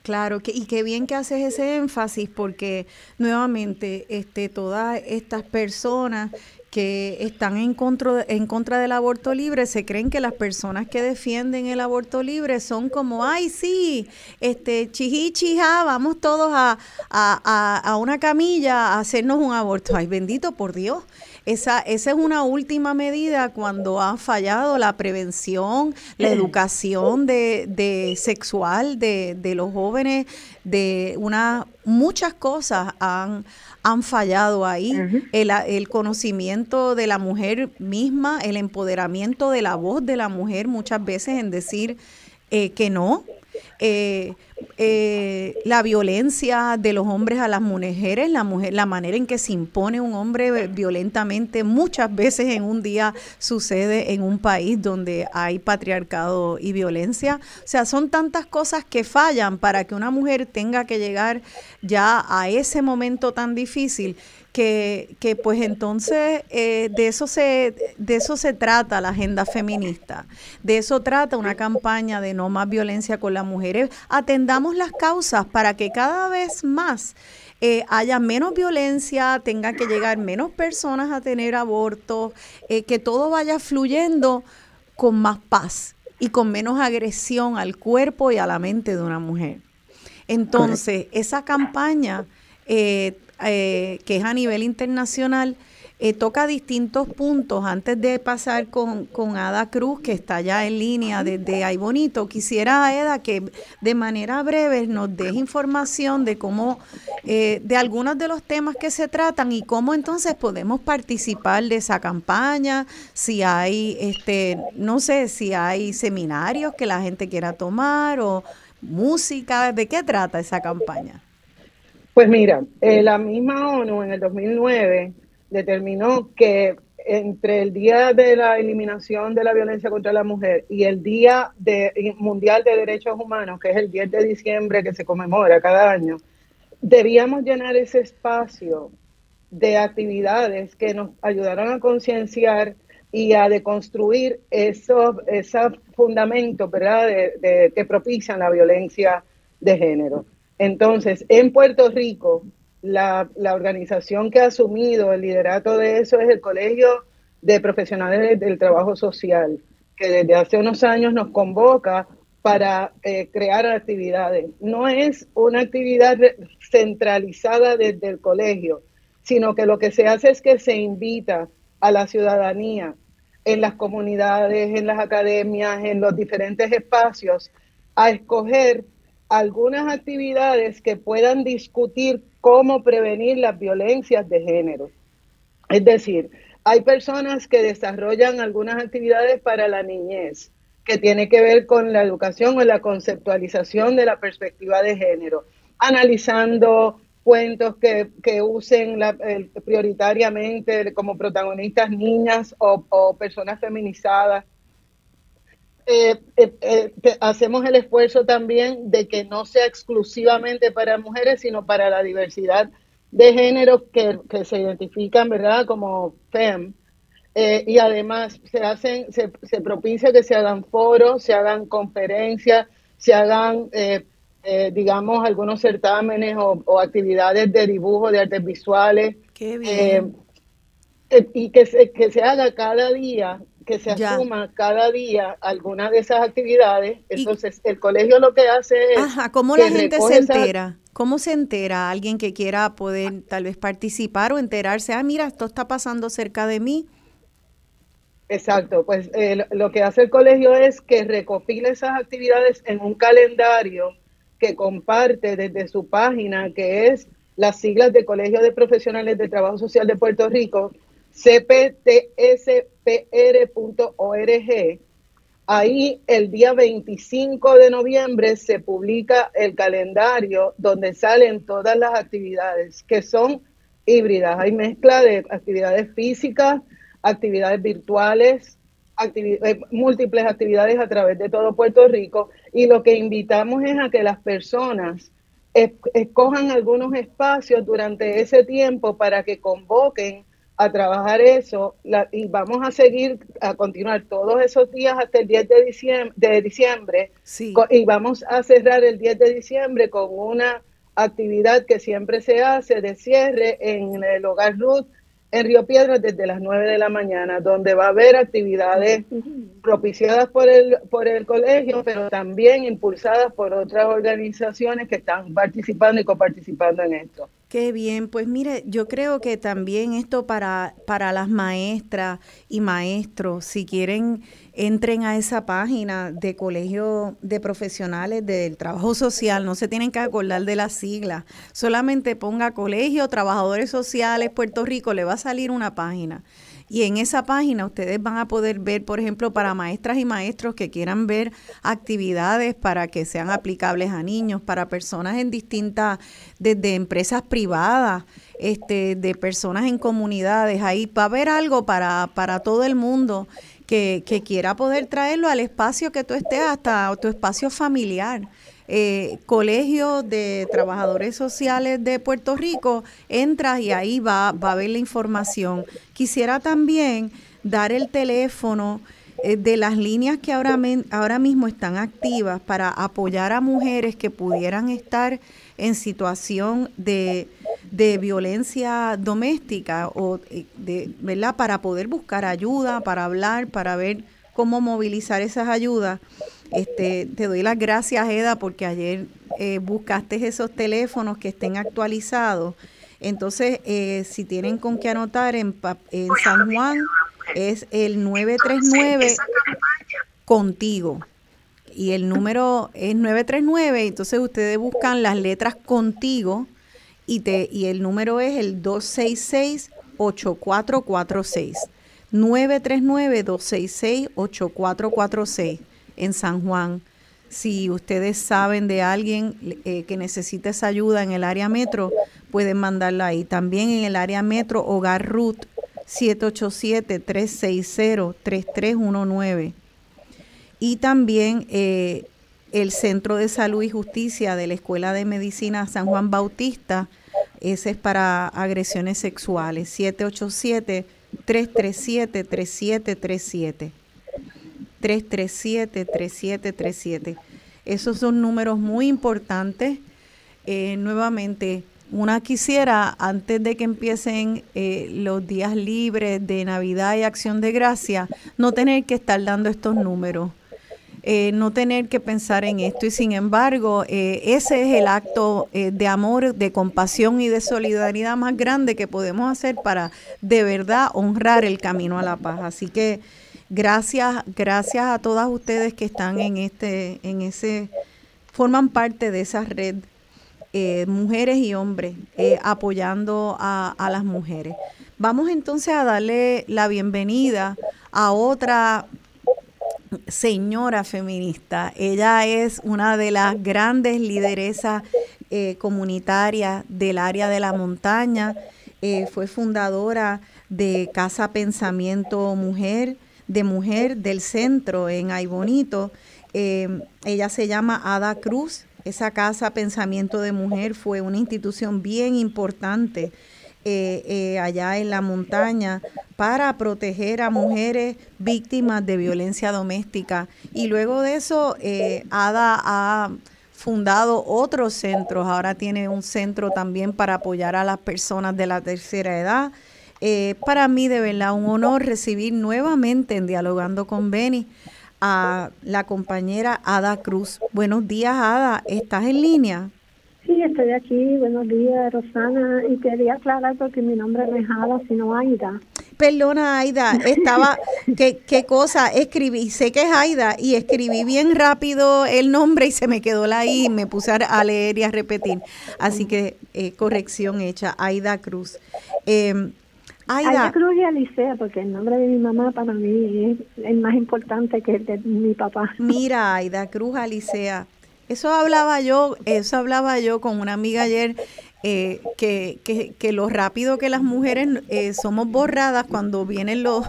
Claro, que, y qué bien que haces ese énfasis porque nuevamente este, todas estas personas que están en contra, en contra del aborto libre se creen que las personas que defienden el aborto libre son como, ay, sí, este, chiji, chija, vamos todos a, a, a, una camilla a hacernos un aborto. Ay, bendito por Dios. Esa, esa es una última medida cuando ha fallado la prevención, la educación de, de sexual de, de los jóvenes, de una muchas cosas han han fallado ahí. el, el, conocimiento de la mujer misma, el empoderamiento de la voz de la mujer muchas veces en decir eh, que no. Eh, eh, la violencia de los hombres a las mujeres, la mujer, la manera en que se impone un hombre violentamente, muchas veces en un día sucede en un país donde hay patriarcado y violencia. O sea, son tantas cosas que fallan para que una mujer tenga que llegar ya a ese momento tan difícil que, que pues entonces eh, de, eso se, de eso se trata la agenda feminista, de eso trata una campaña de no más violencia con las mujeres. Atendamos las causas para que cada vez más eh, haya menos violencia, tenga que llegar menos personas a tener abortos, eh, que todo vaya fluyendo con más paz y con menos agresión al cuerpo y a la mente de una mujer. Entonces, esa campaña eh, que es a nivel internacional, eh, toca distintos puntos. Antes de pasar con, con, Ada Cruz, que está ya en línea desde Ay Bonito, quisiera, Eda, que de manera breve nos deje información de cómo, eh, de algunos de los temas que se tratan y cómo entonces podemos participar de esa campaña, si hay, este, no sé, si hay seminarios que la gente quiera tomar o música, ¿de qué trata esa campaña? Pues mira, eh, la misma ONU en el 2009 determinó que entre el Día de la Eliminación de la Violencia contra la Mujer y el Día de, Mundial de Derechos Humanos, que es el 10 de diciembre que se conmemora cada año, debíamos llenar ese espacio de actividades que nos ayudaran a concienciar y a deconstruir esos, esos fundamentos ¿verdad? De, que propician la violencia de género. Entonces, en Puerto Rico, la, organización que ha asumido el liderato de eso es el Colegio de Profesionales del Trabajo Social, que desde hace unos años nos convoca para eh, crear actividades. No es una actividad centralizada desde el colegio, sino que lo que se hace es que se invita a la ciudadanía en las comunidades, en las academias, en los diferentes espacios, a escoger algunas actividades que puedan discutir cómo prevenir las violencias de género. Es decir, hay personas que desarrollan algunas actividades para la niñez, que tiene que ver con la educación o la conceptualización de la perspectiva de género, analizando cuentos que, usen prioritariamente como protagonistas niñas o personas feminizadas eh, eh, eh hacemos el esfuerzo también de que no sea exclusivamente para mujeres, sino para la diversidad de géneros que, se identifican, ¿verdad?, como FEM. Eh, y además se hacen, se, se, propicia que se hagan foros, se hagan conferencias, se hagan, digamos, algunos certámenes o, actividades de dibujo, de artes visuales. Qué bien. y que se, que se haga cada día que se asuma cada día alguna de esas actividades. Entonces, el colegio lo que hace es... Ajá, ¿cómo la gente se entera? ¿Cómo se entera alguien que quiera poder tal vez participar o enterarse? Ah, mira, esto está pasando cerca de mí. Exacto, pues eh, lo que hace el colegio es que recopila esas actividades en un calendario que comparte desde su página, que es las siglas de Colegio de Profesionales de Trabajo Social de Puerto Rico, cptspr.org. Ahí el día 25 de noviembre se publica el calendario donde salen todas las actividades que son híbridas. Hay mezcla de actividades físicas, actividades virtuales, eh, múltiples actividades a través de todo Puerto Rico y lo que invitamos es a que las personas escojan algunos espacios durante ese tiempo para que convoquen a trabajar eso y vamos a seguir a continuar todos esos días hasta el 10 de diciembre, de diciembre y vamos a cerrar el 10 de diciembre con una actividad que siempre se hace de cierre en el hogar Ruth en Río Piedras desde las 9 de la mañana, donde va a haber actividades propiciadas por el, por el colegio, pero también impulsadas por otras organizaciones que están participando y coparticipando en esto. Qué bien, pues mire, yo creo que también esto para, para las maestras y maestros, si quieren, entren a esa página de Colegio de Profesionales del Trabajo Social, no se tienen que acordar de las siglas, solamente ponga Colegio Trabajadores Sociales Puerto Rico, le va a salir una página. Y en esa página ustedes van a poder ver, por ejemplo, para maestras y maestros que quieran ver actividades para que sean aplicables a niños, para personas en distintas, desde empresas privadas, este, de personas en comunidades. Ahí va a haber algo para, para todo el mundo que, que quiera poder traerlo al espacio que tú estés, hasta tu espacio familiar eh, Colegio de Trabajadores Sociales de Puerto Rico, entras y ahí va, va a ver la información. Quisiera también dar el teléfono eh, de las líneas que ahora, ahora mismo están activas para apoyar a mujeres que pudieran estar en situación de, de violencia doméstica o eh, de, ¿verdad? Para poder buscar ayuda, para hablar, para ver cómo movilizar esas ayudas. Este, te doy las gracias, Eda, porque ayer eh, buscaste esos teléfonos que estén actualizados Entonces, eh, si tienen con qué anotar, en, San Juan es el 939 contigo. Y el número es 939, entonces ustedes buscan las letras contigo y, te, y el número es el 266-8446. 939-266-8446 en San Juan. Si ustedes saben de alguien eh, que necesita esa ayuda en el área metro, pueden mandarla ahí. También en el área metro, Hogar Ruth, 787-360-3319. Y también eh, el Centro de Salud y Justicia de la Escuela de Medicina San Juan Bautista, ese es para agresiones sexuales, 787-337-3737. 337-3737. Esos son números muy importantes. Eh, nuevamente, una quisiera, antes de que empiecen eh, los días libres de Navidad y Acción de Gracia, no tener que estar dando estos números. eh, no tener que pensar en esto y sin embargo eh, ese es el acto eh, de amor, de compasión y de solidaridad más grande que podemos hacer para de verdad honrar el camino a la paz. Así que gracias, gracias a todas ustedes que están en este, en ese, forman parte de esa red, eh, mujeres y hombres, eh, apoyando a, las mujeres. Vamos entonces a darle la bienvenida a otra señora feminista. Ella es una de las grandes lideresas eh, comunitarias del área de la montaña. Fue fundadora de Casa Pensamiento Mujer, de Mujer del Centro en Aybonito. Eh, ella se llama Ada Cruz. Esa Casa Pensamiento de Mujer fue una institución bien importante eh, eh, allá en la montaña para proteger a mujeres víctimas de violencia doméstica. Y luego de eso, eh, Ada ha fundado otros centros. Ahora tiene un centro también para apoyar a las personas de la tercera edad. Eh, para mí, de verdad, un honor recibir nuevamente en Dialogando con Beni a la compañera Ada Cruz. Buenos días, Ada. ¿Estás en línea? Sí, estoy aquí. Buenos días, Rosana. Y quería aclarar porque mi nombre no es Ada, sino Aida. Perdona, Aida, estaba, ¿qué, qué cosa? Escribí, sé que es Aida, y escribí bien rápido el nombre y se me quedó la I y me puse a leer y a repetir. Así que eh, corrección hecha, Aida Cruz. Eh, Aida Aida, Cruz y Alicea, porque el nombre de mi mamá para mí es el más importante que el de mi papá. mira, Aida Cruz Alicea, eso hablaba yo, eso hablaba yo con una amiga ayer, eh, que, que, que lo rápido que las mujeres eh, somos borradas cuando vienen los,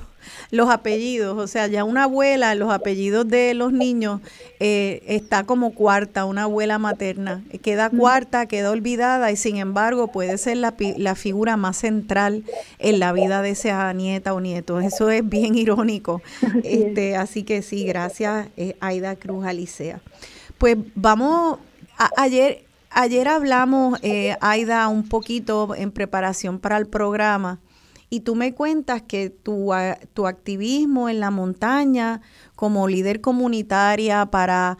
los apellidos, o sea, ya una abuela, los apellidos de los niños eh, está como cuarta, una abuela materna, queda cuarta, queda olvidada y sin embargo puede ser la, la figura más central en la vida de esa nieta o nieto. Eso es bien irónico. Este, así que sí, gracias eh, Aida Cruz Alicea. Pues vamos, a- ayer, ayer hablamos, eh, Aida, un poquito en preparación para el programa y tú me cuentas que tu, tu activismo en la montaña como líder comunitaria para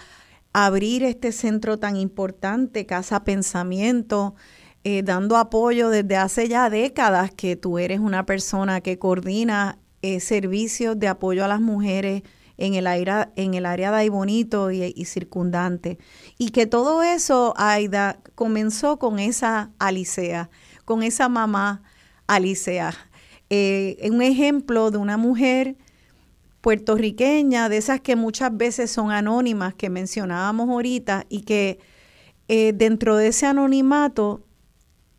abrir este centro tan importante, Casa Pensamiento, eh, dando apoyo desde hace ya décadas que tú eres una persona que coordina eh, servicios de apoyo a las mujeres en el, aire, en el área de Aybonito y, y circundante. Y que todo eso, Aida, comenzó con esa Alicea, con esa mamá Alicea. Eh, un ejemplo de una mujer puertorriqueña, de esas que muchas veces son anónimas, que mencionábamos ahorita, y que eh, dentro de ese anonimato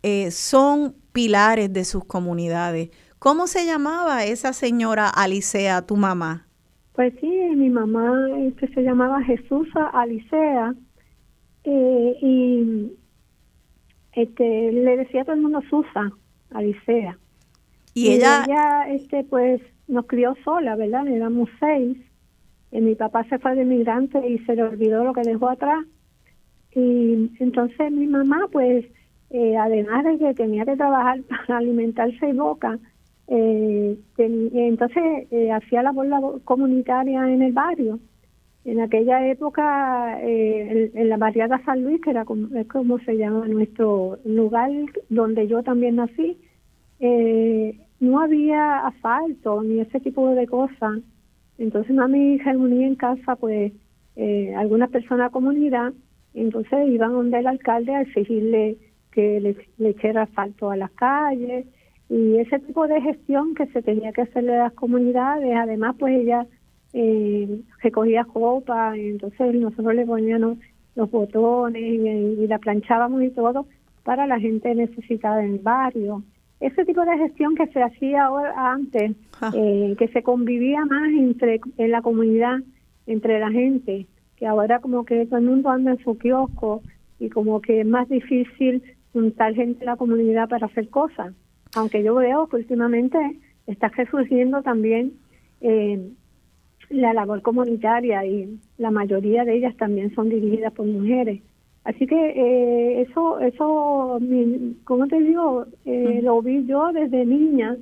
eh, son pilares de sus comunidades. ¿Cómo se llamaba esa señora Alicea, tu mamá? Pues sí, mi mamá este, se llamaba Jesús Alicea y este, le decía a todo el mundo Susa, Alicea. Y ella, ella este, pues nos crió sola, ¿verdad? Éramos seis. Y mi papá se fue de migrante y se le olvidó lo que dejó atrás. Y entonces mi mamá, pues, eh, además de que tenía que trabajar para alimentarse y boca, eh, ten- entonces eh, hacía labor, labor comunitaria en el barrio. En aquella época, eh, en, la barriada San Luis, que era como, es como se llama nuestro lugar donde yo también nací, eh, no había asfalto ni ese tipo de cosas. Entonces mami reunía en casa pues eh, algunas personas de comunidad, entonces iban donde el alcalde a exigirle que le, le echara asfalto a las calles y ese tipo de gestión que se tenía que hacerle a las comunidades, además pues ella eh, recogía copa, entonces nosotros le poníamos los botones y, la planchábamos y todo para la gente necesitada en el barrio. Ese tipo de gestión que se hacía ahora, antes, ah. eh, que se convivía más entre en la comunidad, entre la gente, que ahora como que todo el mundo anda en su kiosco y como que es más difícil juntar gente en la comunidad para hacer cosas. Aunque yo veo que últimamente está resurgiendo también eh, la labor comunitaria y la mayoría de ellas también son dirigidas por mujeres. Así que eh, eso, eso, como te digo, eh, lo vi yo desde niña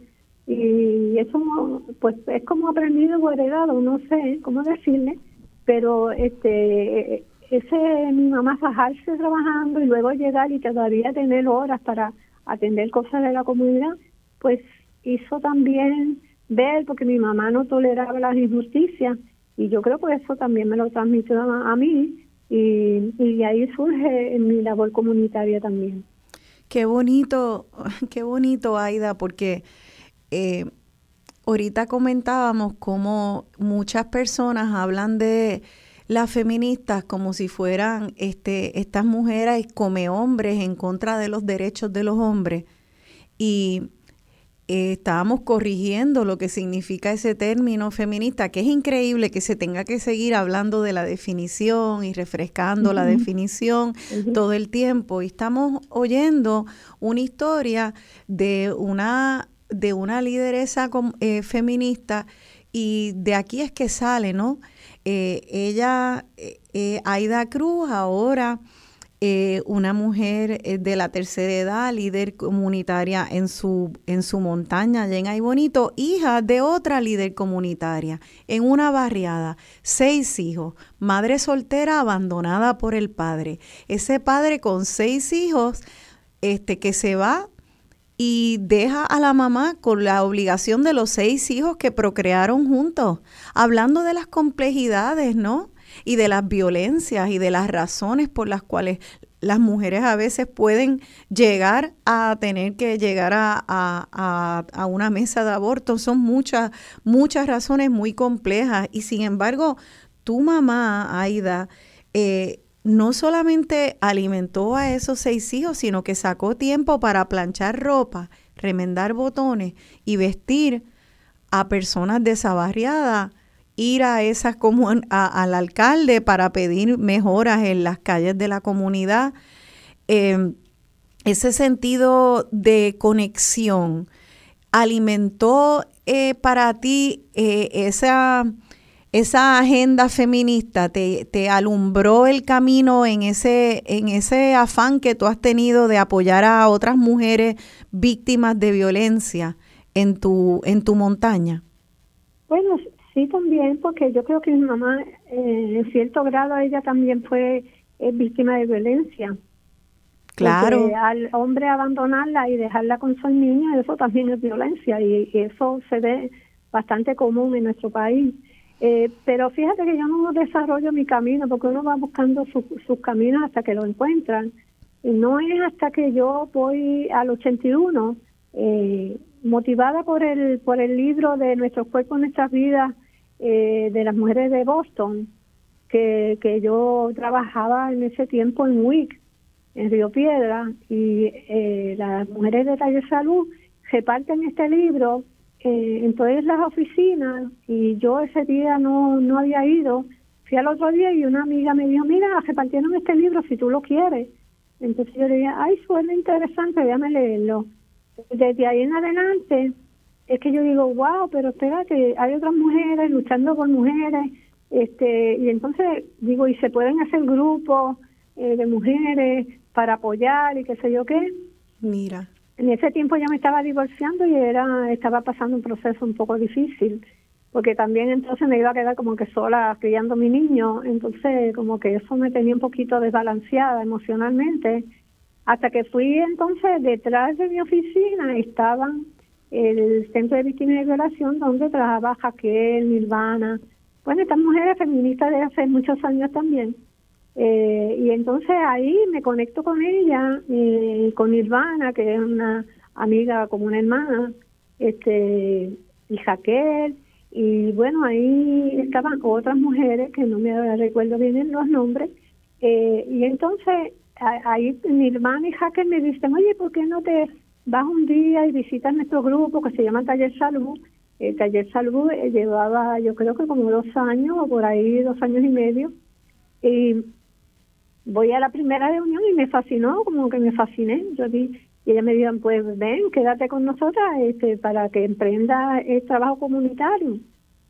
y eso, pues es como aprendido o heredado, no sé cómo decirle, pero este, ese mi mamá fajarse trabajando y luego llegar y todavía tener horas para atender cosas de la comunidad, pues hizo también ver, porque mi mamá no toleraba las injusticias y yo creo que eso también me lo transmitió a, mí y, y ahí surge mi labor comunitaria también. Qué bonito, qué bonito, Aida, porque eh, ahorita comentábamos cómo muchas personas hablan de las feministas como si fueran este, estas mujeres come hombres en contra de los derechos de los hombres. Y eh, estábamos corrigiendo lo que significa ese término feminista, que es increíble que se tenga que seguir hablando de la definición y refrescando la definición todo el tiempo. Y estamos oyendo una historia de una, de una lideresa eh, feminista y de aquí es que sale, ¿no? Eh, ella, Aida Cruz, ahora eh, una mujer eh, de la tercera edad, líder comunitaria en su, en su montaña allá en Bonito, hija de otra líder comunitaria en una barriada, seis hijos, madre soltera abandonada por el padre. Ese padre con seis hijos, este que se va y deja a la mamá con la obligación de los seis hijos que procrearon juntos, hablando de las complejidades, ¿no? Y de las violencias y de las razones por las cuales las mujeres a veces pueden llegar a tener que llegar a, una mesa de aborto. Son muchas, muchas razones muy complejas. Y sin embargo, tu mamá, Aida, eh, no solamente alimentó a esos seis hijos, sino que sacó tiempo para planchar ropa, remendar botones y vestir a personas desabarriadas ir a esas como al alcalde para pedir mejoras en las calles de la comunidad. Em, ese sentido de conexión alimentó eh, para ti eh, esa, esa agenda feminista, te, te, alumbró el camino en ese, en ese afán que tú has tenido de apoyar a otras mujeres víctimas de violencia en tu, en tu montaña. Bueno, Sí, también, porque yo creo que mi mamá, eh, en cierto grado, ella también fue eh, víctima de violencia. Claro. al hombre abandonarla y dejarla con su niño, eso también es violencia y, eso se ve bastante común en nuestro país. Eh, pero fíjate que yo no desarrollo mi camino porque uno va buscando sus caminos hasta que lo encuentran. Y no es hasta que yo voy al 81, eh, motivada por el, por el libro de Nuestros cuerpos, nuestras vidas, eh, de las mujeres de Boston, que, que yo trabajaba en ese tiempo en WIC, en Río Piedra, y eh, las mujeres de Taller Salud reparten este libro eh, en todas las oficinas, y yo ese día no, no había ido, fui al otro día y una amiga me dijo, mira, repartieron este libro si tú lo quieres. Entonces yo le dije, ay, suena interesante, déjame leerlo. Desde ahí en adelante, es que yo digo, wow, pero espera que hay otras mujeres luchando por mujeres, este, y entonces digo, y se pueden hacer grupos eh, de mujeres para apoyar y qué sé yo qué. Mira. En ese tiempo ya me estaba divorciando y era estaba pasando un proceso un poco difícil. porque también entonces me iba a quedar como que sola criando a mi niño, entonces como que eso me tenía un poquito desbalanceada emocionalmente, hasta que fui entonces detrás de mi oficina, estaban el Centro de Víctimas de Violación, donde trabaja Jaquel, Nirvana, bueno, estas mujeres feministas de hace muchos años también. Eh, y entonces ahí me conecto con ella, eh, con Nirvana, que es una amiga como una hermana, este, y Jaquel, y bueno, ahí estaban otras mujeres que no me recuerdo bien los nombres, eh, y entonces ahí mi hermana y Jaquel me dicen, oye, ¿por qué no te vas un día y visitas nuestro grupo que se llama Taller Salud? El Taller Salud eh, llevaba yo creo que como dos años o por ahí dos años y medio, y voy a la primera reunión y me fascinó, como que me fasciné, yo vi y ella me dijo, pues ven, quédate con nosotras este, para que emprenda el trabajo comunitario.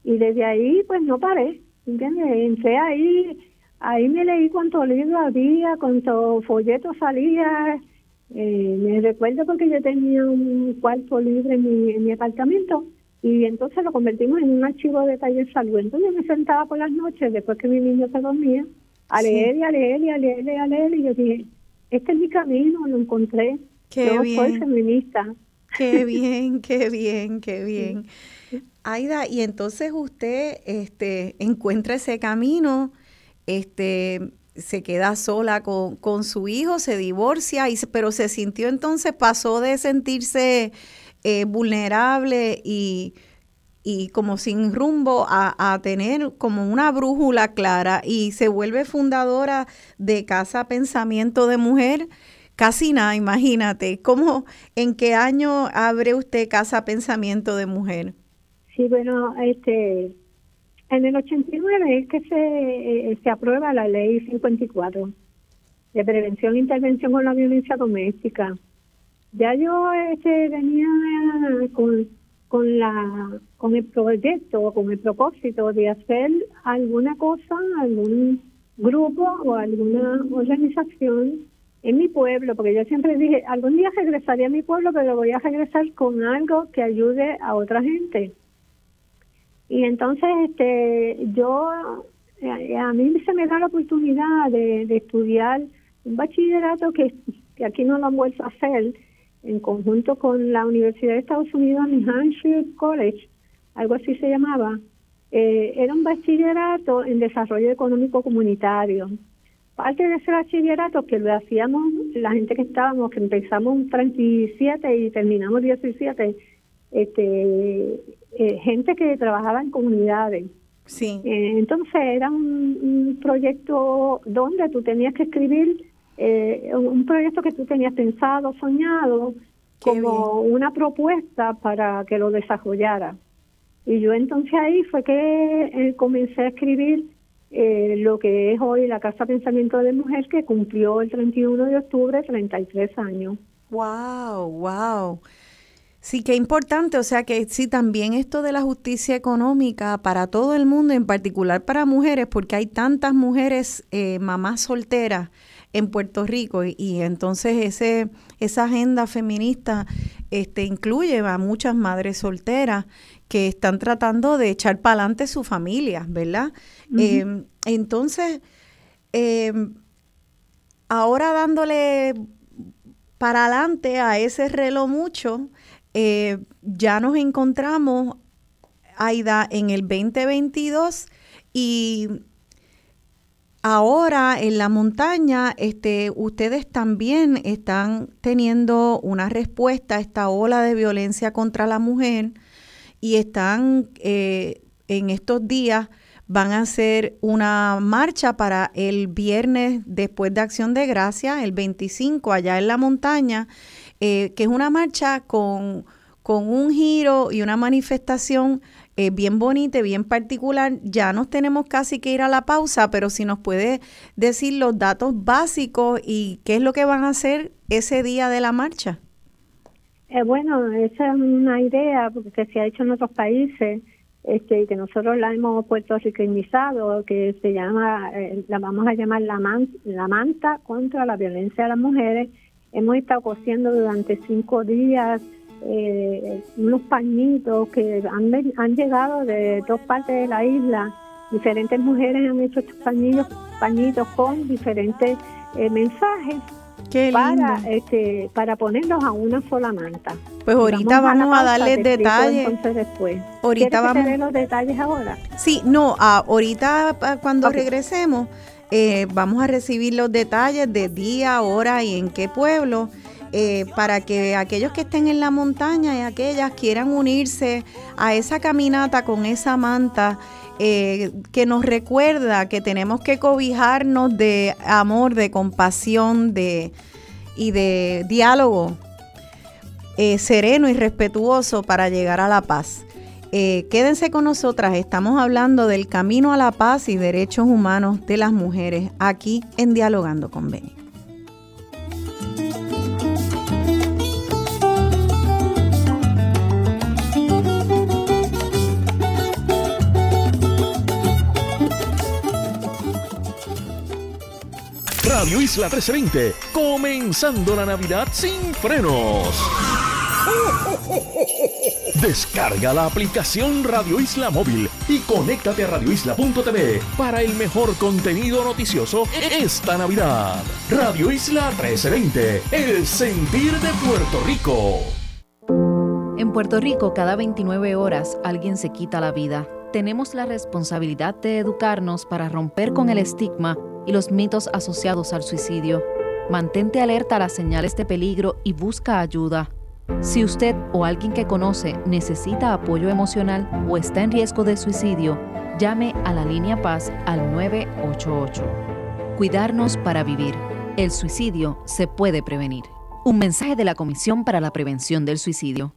Y desde ahí, pues no paré, ¿entiendes? Entré ahí, ahí me leí cuántos libros había, cuántos folletos salía. Eh, me recuerdo porque yo tenía un cuarto libre en mi, en mi apartamento y entonces lo convertimos en un archivo de taller salud. Entonces me sentaba por las noches, después que mi niño se dormía, a leer y a leer y a leer y a leer. Y yo dije, este es mi camino, lo encontré. Qué Yo bien. soy feminista. Qué bien, qué bien, qué bien. Aida, y entonces usted este, encuentra ese camino, este, se queda sola con, con su hijo, se divorcia, y, pero se sintió entonces, pasó de sentirse eh, vulnerable y, y como sin rumbo a, a tener como una brújula clara y se vuelve fundadora de Casa Pensamiento de Mujer. Casi nada, imagínate. ¿Cómo, en qué año abre usted Casa Pensamiento de Mujer? Sí, bueno, este, en el 89 es que se, eh, se aprueba la ley 54 de prevención e intervención con la violencia doméstica. Ya yo este, venía con, con, la, con el proyecto, con el propósito de hacer alguna cosa, algún grupo o alguna organización en mi pueblo, porque yo siempre dije, algún día regresaré a mi pueblo, pero voy a regresar con algo que ayude a otra gente. Y entonces este yo eh, a mí se me da la oportunidad de, estudiar un bachillerato que, que aquí no lo han vuelto a hacer en conjunto con la Universidad de Estados Unidos, New Hampshire College, algo así se llamaba. Eh, era un bachillerato en desarrollo económico comunitario. Parte de ese bachillerato que lo hacíamos la gente que estábamos, que empezamos 37 y terminamos 17, este, eh, gente que trabajaba en comunidades. Sí. Eh, entonces era un, un proyecto donde tú tenías que escribir eh, un proyecto que tú tenías pensado, soñado, Qué como una propuesta para que lo desarrollara. Y yo entonces ahí fue que eh, comencé a escribir eh, lo que es hoy la Casa Pensamiento de Mujer, que cumplió el 31 de octubre 33 años. Wow, wow. Sí, qué importante. O sea que sí, también esto de la justicia económica para todo el mundo, en particular para mujeres, porque hay tantas mujeres eh, mamás solteras en Puerto Rico y, y entonces ese esa agenda feminista este incluye a muchas madres solteras que están tratando de echar para adelante su familia, ¿verdad? Eh, entonces, eh, ahora dándole para adelante a ese reloj mucho, eh, ya nos encontramos, Aida, en el 2022 y ahora en la montaña, este, ustedes también están teniendo una respuesta a esta ola de violencia contra la mujer y están eh, en estos días van a hacer una marcha para el viernes después de Acción de Gracia, el 25, allá en la montaña, eh, que es una marcha con, con un giro y una manifestación eh, bien bonita, bien particular. Ya nos tenemos casi que ir a la pausa, pero si nos puede decir los datos básicos y qué es lo que van a hacer ese día de la marcha. Eh, bueno, esa es una idea porque se ha hecho en otros países este, que nosotros la hemos puertorriqueñizado, que se llama, eh, la vamos a llamar la, man- la manta contra la violencia de las mujeres. Hemos estado cosiendo durante cinco días eh, unos pañitos que han, han llegado de dos partes de la isla. Diferentes mujeres han hecho estos pañitos, pañitos con diferentes eh, mensajes Qué lindo. para este para ponerlos a una sola manta. Pues ahorita vamos a pausa, darles detalles. Entonces después. Ahorita ¿Quieres que te vamos- dé los detalles ahora? Sí, no, ah, ahorita ah, cuando regresemos eh, vamos a recibir los detalles de día, hora y en qué pueblo. eh, para que aquellos que estén en la montaña y aquellas quieran unirse a esa caminata con esa manta eh, que nos recuerda que tenemos que cobijarnos de amor, de compasión y de diálogo sereno y respetuoso para llegar a la paz. Eh, quédense con nosotras, estamos hablando del camino a la paz y derechos humanos de las mujeres aquí en Dialogando con Beni. Radio Isla 1320, comenzando la Navidad sin frenos. Descarga la aplicación Radio Isla Móvil y conéctate a radioisla.tv para el mejor contenido noticioso esta Navidad. Radio Isla 1320, el sentir de Puerto Rico. En Puerto Rico, cada 29 horas alguien se quita la vida. Tenemos la responsabilidad de educarnos para romper con el estigma y los mitos asociados al suicidio. Mantente alerta a las señales de peligro y busca ayuda. Si usted o alguien que conoce necesita apoyo emocional o está en riesgo de suicidio, llame a la línea Paz al 988. Cuidarnos para vivir. El suicidio se puede prevenir. Un mensaje de la Comisión para la Prevención del Suicidio.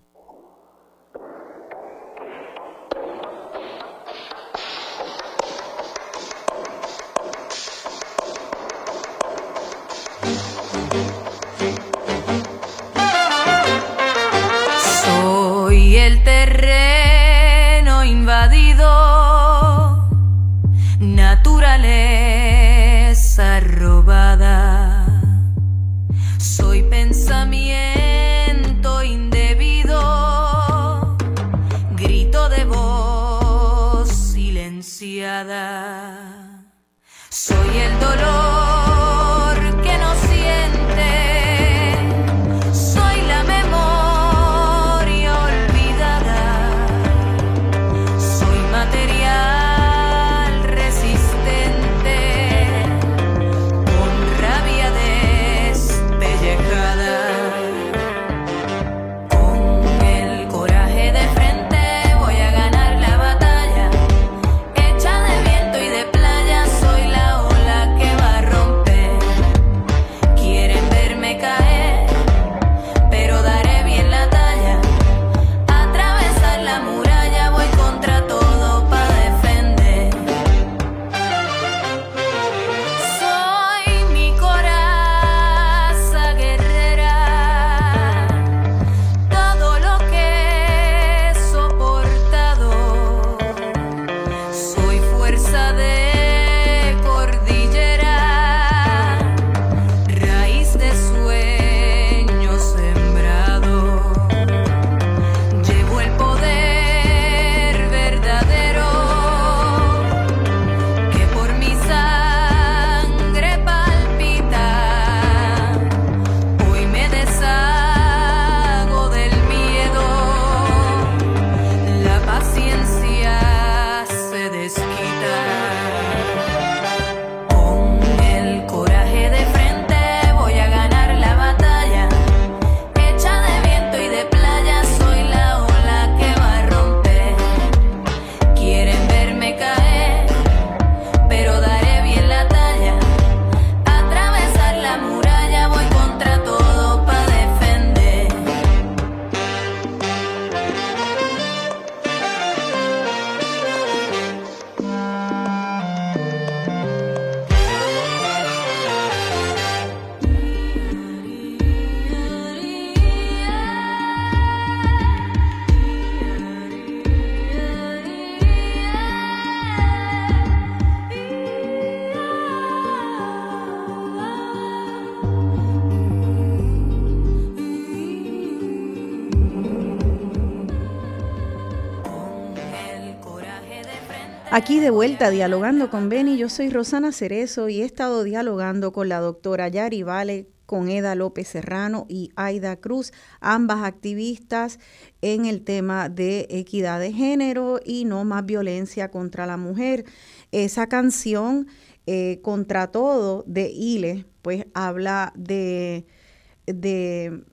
Silenciada. Aquí de vuelta dialogando con Beni, yo soy Rosana Cerezo y he estado dialogando con la doctora Yari Vale, con Eda López Serrano y Aida Cruz, ambas activistas en el tema de equidad de género y no más violencia contra la mujer. Esa canción, eh, Contra Todo, de Ile, pues habla de, de,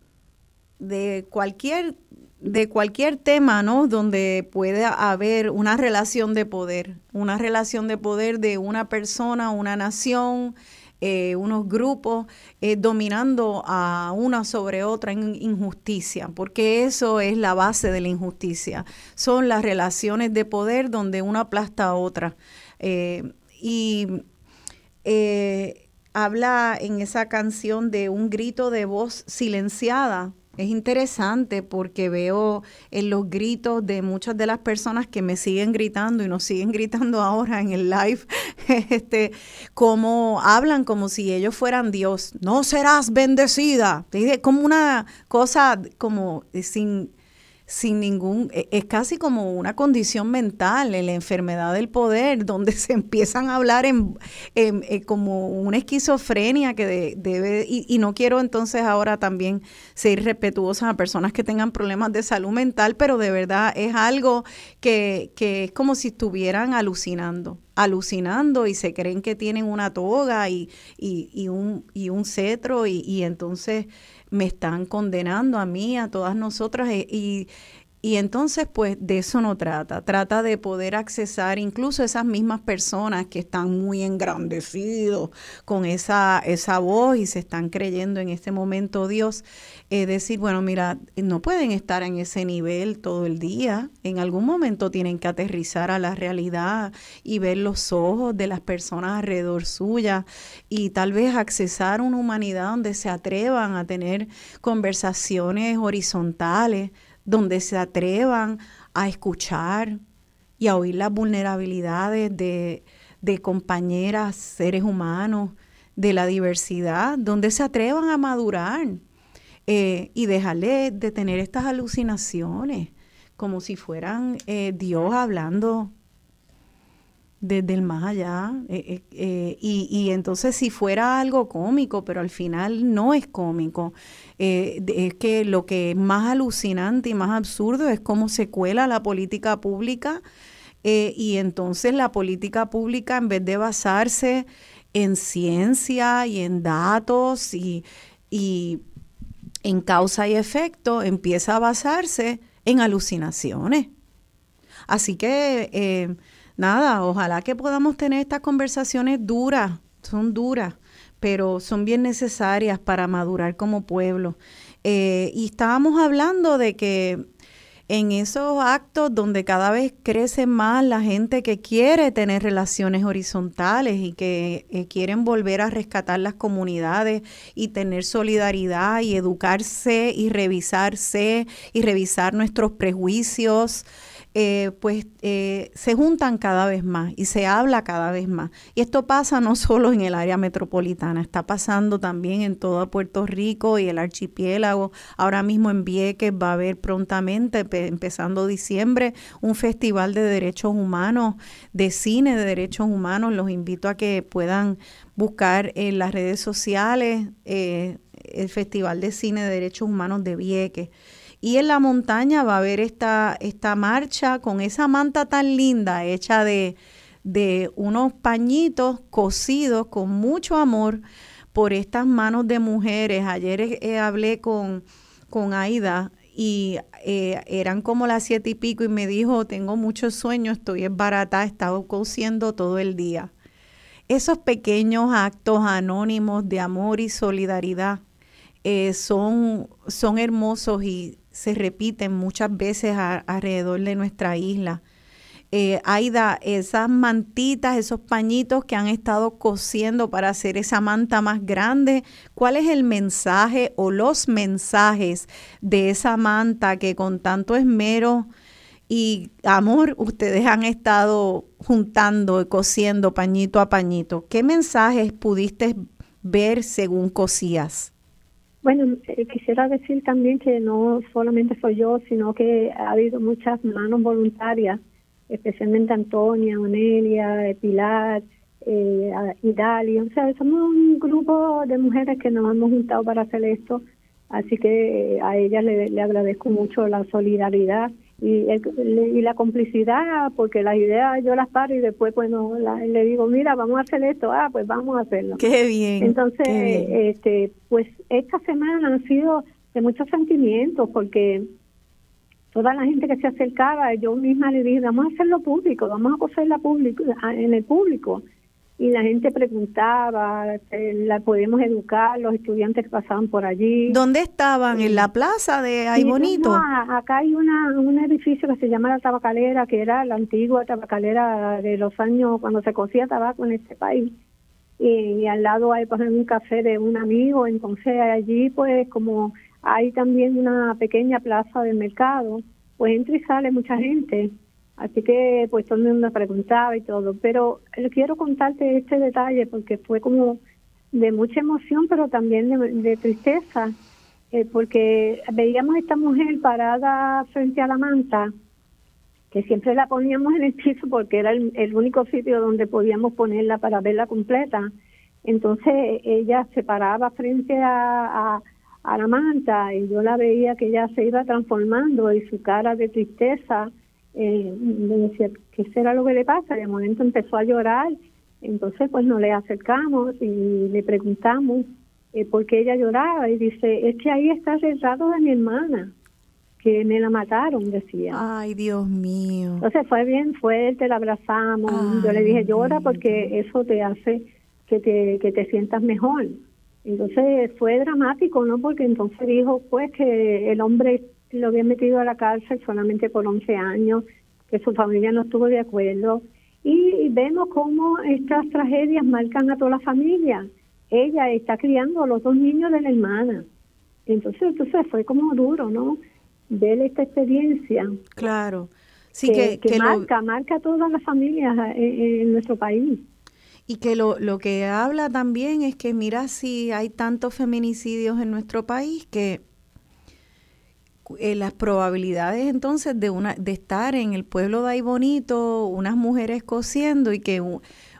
de cualquier de cualquier tema, ¿no? Donde puede haber una relación de poder, una relación de poder de una persona, una nación, eh, unos grupos eh, dominando a una sobre otra en injusticia, porque eso es la base de la injusticia. Son las relaciones de poder donde una aplasta a otra. Eh, y habla en esa canción de un grito de voz silenciada es interesante porque veo en los gritos de muchas de las personas que me siguen gritando y nos siguen gritando ahora en el live, este, como hablan como si ellos fueran Dios. No serás bendecida. Como una cosa como sin sin ningún, e, es casi como una condición mental, en la enfermedad del poder, donde se empiezan a hablar en, eh, como una esquizofrenia que debe, y, no quiero entonces ahora también ser respetuosa a personas que tengan problemas de salud mental, pero de verdad es algo que, que es como si estuvieran alucinando alucinando y se creen que tienen una toga y, y, y un, y un cetro y, y entonces me están condenando a mí, a todas nosotras, eh, y, y entonces, pues de eso no trata. Trata de poder accesar incluso esas mismas personas que están muy engrandecidos con esa, esa voz y se están creyendo en este momento Dios. Es decir, bueno, mira, no pueden estar en ese nivel todo el día. En algún momento tienen que aterrizar a la realidad y ver los ojos de las personas alrededor suya y tal vez accesar una humanidad donde se atrevan a tener conversaciones horizontales donde se atrevan a escuchar y a oír las vulnerabilidades de, compañeras, seres humanos, de la diversidad, donde se atrevan a madurar eh, y dejarle de tener estas alucinaciones, como si fueran eh, Dios hablando desde el más allá. Eh, y, y, entonces si fuera algo cómico, pero al final no es cómico, eh, es que lo que es más alucinante y más absurdo es cómo se cuela la política pública eh, y entonces la política pública en vez de basarse en ciencia y en datos y, en causa y efecto, empieza a basarse en alucinaciones. Así que, eh, nada, ojalá que podamos tener estas conversaciones duras, son duras, pero son bien necesarias para madurar como pueblo. Eh, y estábamos hablando de que en esos actos donde cada vez crece más la gente que quiere tener relaciones horizontales y que eh, quieren volver a rescatar las comunidades y tener solidaridad y educarse y revisarse y revisar nuestros prejuicios, eh, pues eh, se juntan cada vez más y se habla cada vez más. Y esto pasa no solo en el área metropolitana, está pasando también en todo Puerto Rico y el archipiélago. Ahora mismo en Vieques va a haber prontamente, empezando diciembre, un festival de derechos humanos, de cine de derechos humanos. Los invito a que puedan buscar en las redes sociales eh, el Festival de Cine de Derechos Humanos de Vieques. Y en la montaña va a haber esta, esta marcha con esa manta tan linda hecha de, de unos pañitos cosidos con mucho amor por estas manos de mujeres. Ayer eh, hablé con, con Aida y eh, eran como las siete y pico y me dijo, tengo mucho sueño, estoy en barata, he estado cosiendo todo el día. Esos pequeños actos anónimos de amor y solidaridad eh, son, son hermosos y se repiten muchas veces alrededor de nuestra isla. Eh, Aida, esas mantitas, esos pañitos que han estado cosiendo para hacer esa manta más grande, ¿cuál es el mensaje o los mensajes de esa manta que con tanto esmero y amor ustedes han estado juntando y cosiendo pañito a pañito? ¿Qué mensajes pudiste ver según cosías? Bueno, eh, quisiera decir también que no solamente soy yo, sino que ha habido muchas manos voluntarias especialmente Antonia, Onelia, Pilar, eh, Idalia, o sea, somos un grupo de mujeres que nos hemos juntado para hacer esto, así que a ellas le agradezco mucho la solidaridad y, y la complicidad, porque las ideas yo las paro y después pues no, le digo, mira, vamos a hacer esto, ah, pues vamos a hacerlo. Qué bien. Entonces, este pues esta semana ha sido de muchos sentimientos, porque toda la gente que se acercaba, yo misma le dije, vamos a hacerlo público, vamos a coserla público, en el público y la gente preguntaba, eh, la podemos educar, los estudiantes que pasaban por allí. ¿Dónde estaban? ¿En la plaza de Ay Bonito? acá hay una, un edificio que se llama La Tabacalera, que era la antigua tabacalera de los años cuando se cocía tabaco en este país. Y, al lado hay pues, un café de un amigo, entonces allí pues como hay también una pequeña plaza del mercado, pues entra y sale mucha gente Así que pues todo el mundo me preguntaba y todo, pero quiero contarte este detalle porque fue como de mucha emoción, pero también de, tristeza, eh, porque veíamos a esta mujer parada frente a la manta, que siempre la poníamos en el piso porque era el, único sitio donde podíamos ponerla para verla completa. Entonces ella se paraba frente a, a la manta y yo la veía que ella se iba transformando y su cara de tristeza eh, decía, ¿qué será lo que le pasa? De momento empezó a llorar, entonces pues nos le acercamos y le preguntamos eh, por qué ella lloraba y dice, es que ahí está el retrato de mi hermana, que me la mataron, decía. Ay, Dios mío. Entonces fue bien fuerte, la abrazamos, yo le dije, llora porque eso te hace que te, que te sientas mejor. Entonces fue dramático, ¿no? Porque entonces dijo, pues, que el hombre lo habían metido a la cárcel solamente por 11 años, que su familia no estuvo de acuerdo. Y vemos cómo estas tragedias marcan a toda la familia. Ella está criando a los dos niños de la hermana. Entonces, entonces fue como duro, ¿no? Ver esta experiencia. Claro. Sí, que, que, marca, marca a todas las familias en, en nuestro país. Y que lo, lo que habla también es que mira si hay tantos feminicidios en nuestro país que eh, las probabilidades entonces de una de estar en el pueblo de ahí bonito, unas mujeres cosiendo y que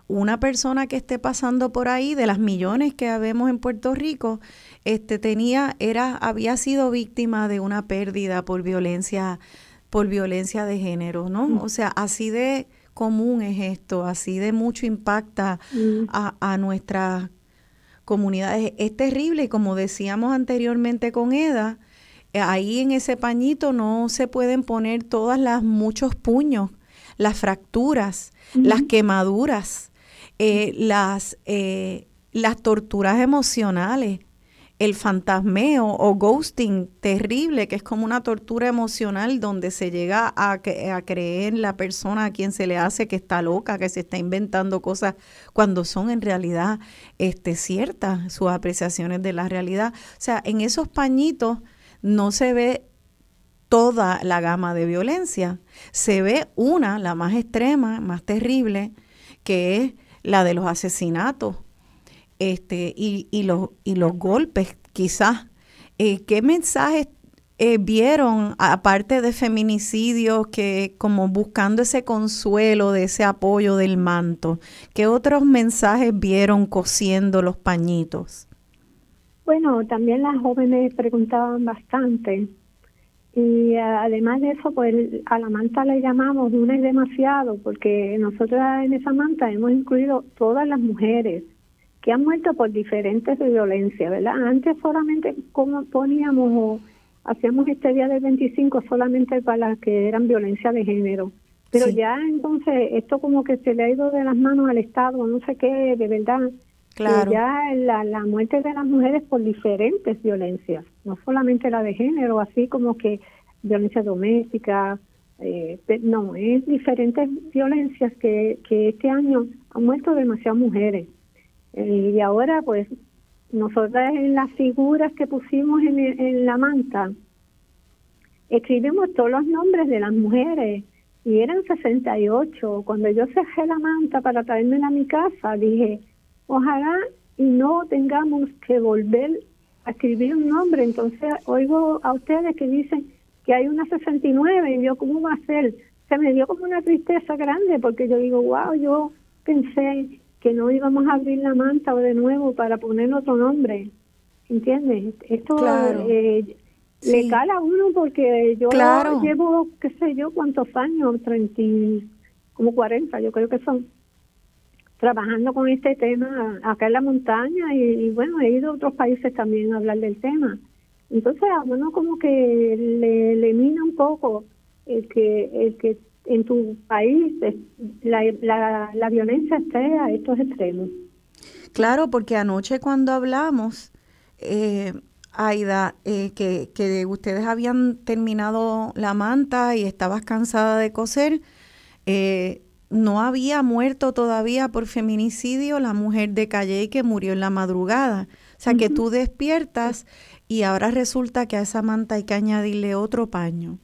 una persona que esté pasando por ahí de las millones que vemos en Puerto Rico, este tenía era había sido víctima de una pérdida por violencia por violencia de género, ¿no? Mm. O sea, así de común es esto, así de mucho impacta mm. a, a nuestras comunidades. Es terrible y como decíamos anteriormente con Eda, ahí en ese pañito no se pueden poner todas las muchos puños, las fracturas, las quemaduras, eh, las, eh, las torturas emocionales, el fantasmeo o ghosting terrible, que es como una tortura emocional donde se llega a, a, creer la persona a quien se le hace que está loca, que se está inventando cosas cuando son en realidad este, ciertas sus apreciaciones de la realidad. O sea, en esos pañitos no se ve toda la gama de violencia. Se ve una, la más extrema, más terrible, que es la de los asesinatos este, y, y, los, y los golpes, quizás. Eh, ¿Qué mensajes eh, vieron, aparte de feminicidios, que como buscando ese consuelo, de ese apoyo del manto? ¿Qué otros mensajes vieron cosiendo los pañitos? Bueno, también las jóvenes preguntaban bastante. Y eh, además de eso, pues a la manta le llamamos una y demasiado, porque nosotros en esa manta hemos incluido todas las mujeres que han muerto por diferentes de violencia, ¿verdad? Antes solamente como poníamos o hacíamos este día del 25 solamente para las que eran violencia de género. Pero ya entonces esto como que se le ha ido de las manos al Estado, no sé qué, de verdad. Claro. ya la, la muerte de las mujeres por diferentes violencias, no solamente la de género, así como que violencia doméstica, eh, no, es diferentes violencias que, este año han muerto demasiadas mujeres. Eh, y ahora, pues, nosotras en las figuras que pusimos en, en la manta, escribimos todos los nombres de las mujeres y eran 68. Cuando yo cerré la manta para traerme a mi casa, dije, Ojalá y no tengamos que volver a escribir un nombre. Entonces oigo a ustedes que dicen que hay una 69 y yo, ¿cómo va a ser? se me dio como una tristeza grande porque yo digo, wow, yo pensé que no íbamos a abrir la manta de nuevo para poner otro nombre. ¿Entiendes? Esto eh, le cala a uno porque yo llevo, qué sé yo, cuántos años, 30, como 40, yo creo que son, trabajando con este tema acá en la montaña y, bueno, he ido a otros países también a hablar del tema. Entonces a uno como que le, le un poco el que, el que en tu país la, la, la violencia esté a estos extremos. Claro, porque anoche cuando hablamos, eh, Aida, eh, que, que ustedes habían terminado la manta y estabas cansada de coser, eh, no había muerto todavía por feminicidio la mujer de Calle que murió en la madrugada. O sea, que tú despiertas y ahora resulta que a esa manta hay que añadirle otro paño.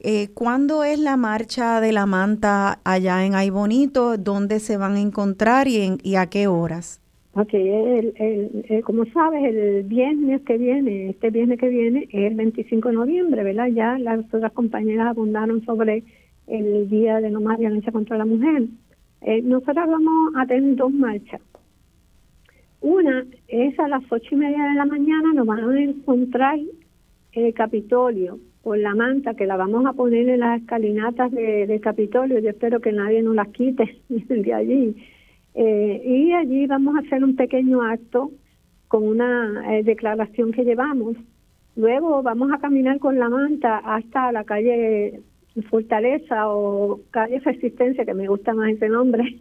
Eh, ¿Cuándo es la marcha de la manta allá en Ay Bonito? ¿Dónde se van a encontrar y, en, y a qué horas? Ok, el, como sabes, el viernes que viene, este viernes que viene, es el 25 de noviembre, ¿verdad? Ya las otras compañeras abundaron sobre el Día de No Más Violencia contra la Mujer. Eh, nosotros vamos a tener dos marchas. Una es a las ocho y media de la mañana, nos van a encontrar el Capitolio con la manta que la vamos a poner en las escalinatas del Capitolio. Yo espero que nadie nos las quite de allí eh, y allí vamos a hacer un pequeño acto con una eh, declaración que llevamos. Luego vamos a caminar con la manta hasta la calle Fortaleza o calle Resistencia, que me gusta más ese nombre.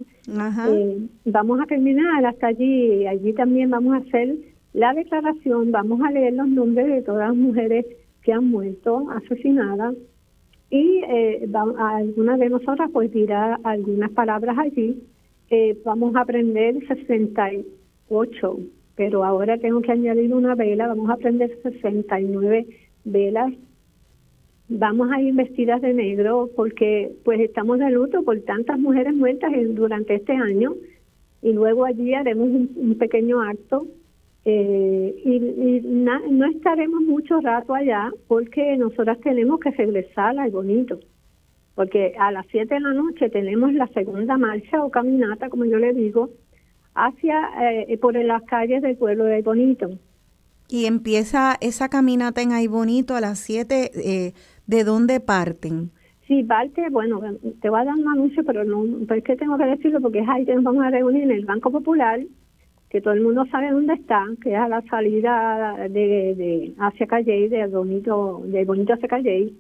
Eh, vamos a caminar hasta allí. Allí también vamos a hacer la declaración, vamos a leer los nombres de todas las mujeres que han muerto asesinadas. Y eh, alguna de nosotras pues dirá algunas palabras allí. Eh, vamos a aprender 68, pero ahora tengo que añadir una vela, vamos a aprender 69 velas. Vamos a ir vestidas de negro porque pues estamos de luto por tantas mujeres muertas durante este año. Y luego allí haremos un, pequeño acto. Eh, y, no estaremos mucho rato allá porque nosotras tenemos que regresar al bonito. Porque a las 7 de la noche tenemos la segunda marcha o caminata, como yo le digo, hacia eh, por las calles del pueblo de Bonito. Y empieza esa caminata en Ay Bonito a las 7, eh, ¿de dónde parten? Sí, parte, bueno, te voy a dar un anuncio, pero no, pero es que tengo que decirlo porque es ahí que nos vamos a reunir en el Banco Popular, que todo el mundo sabe dónde está, que es a la salida de, de hacia Calle, de Bonito, de Bonito hacia Calle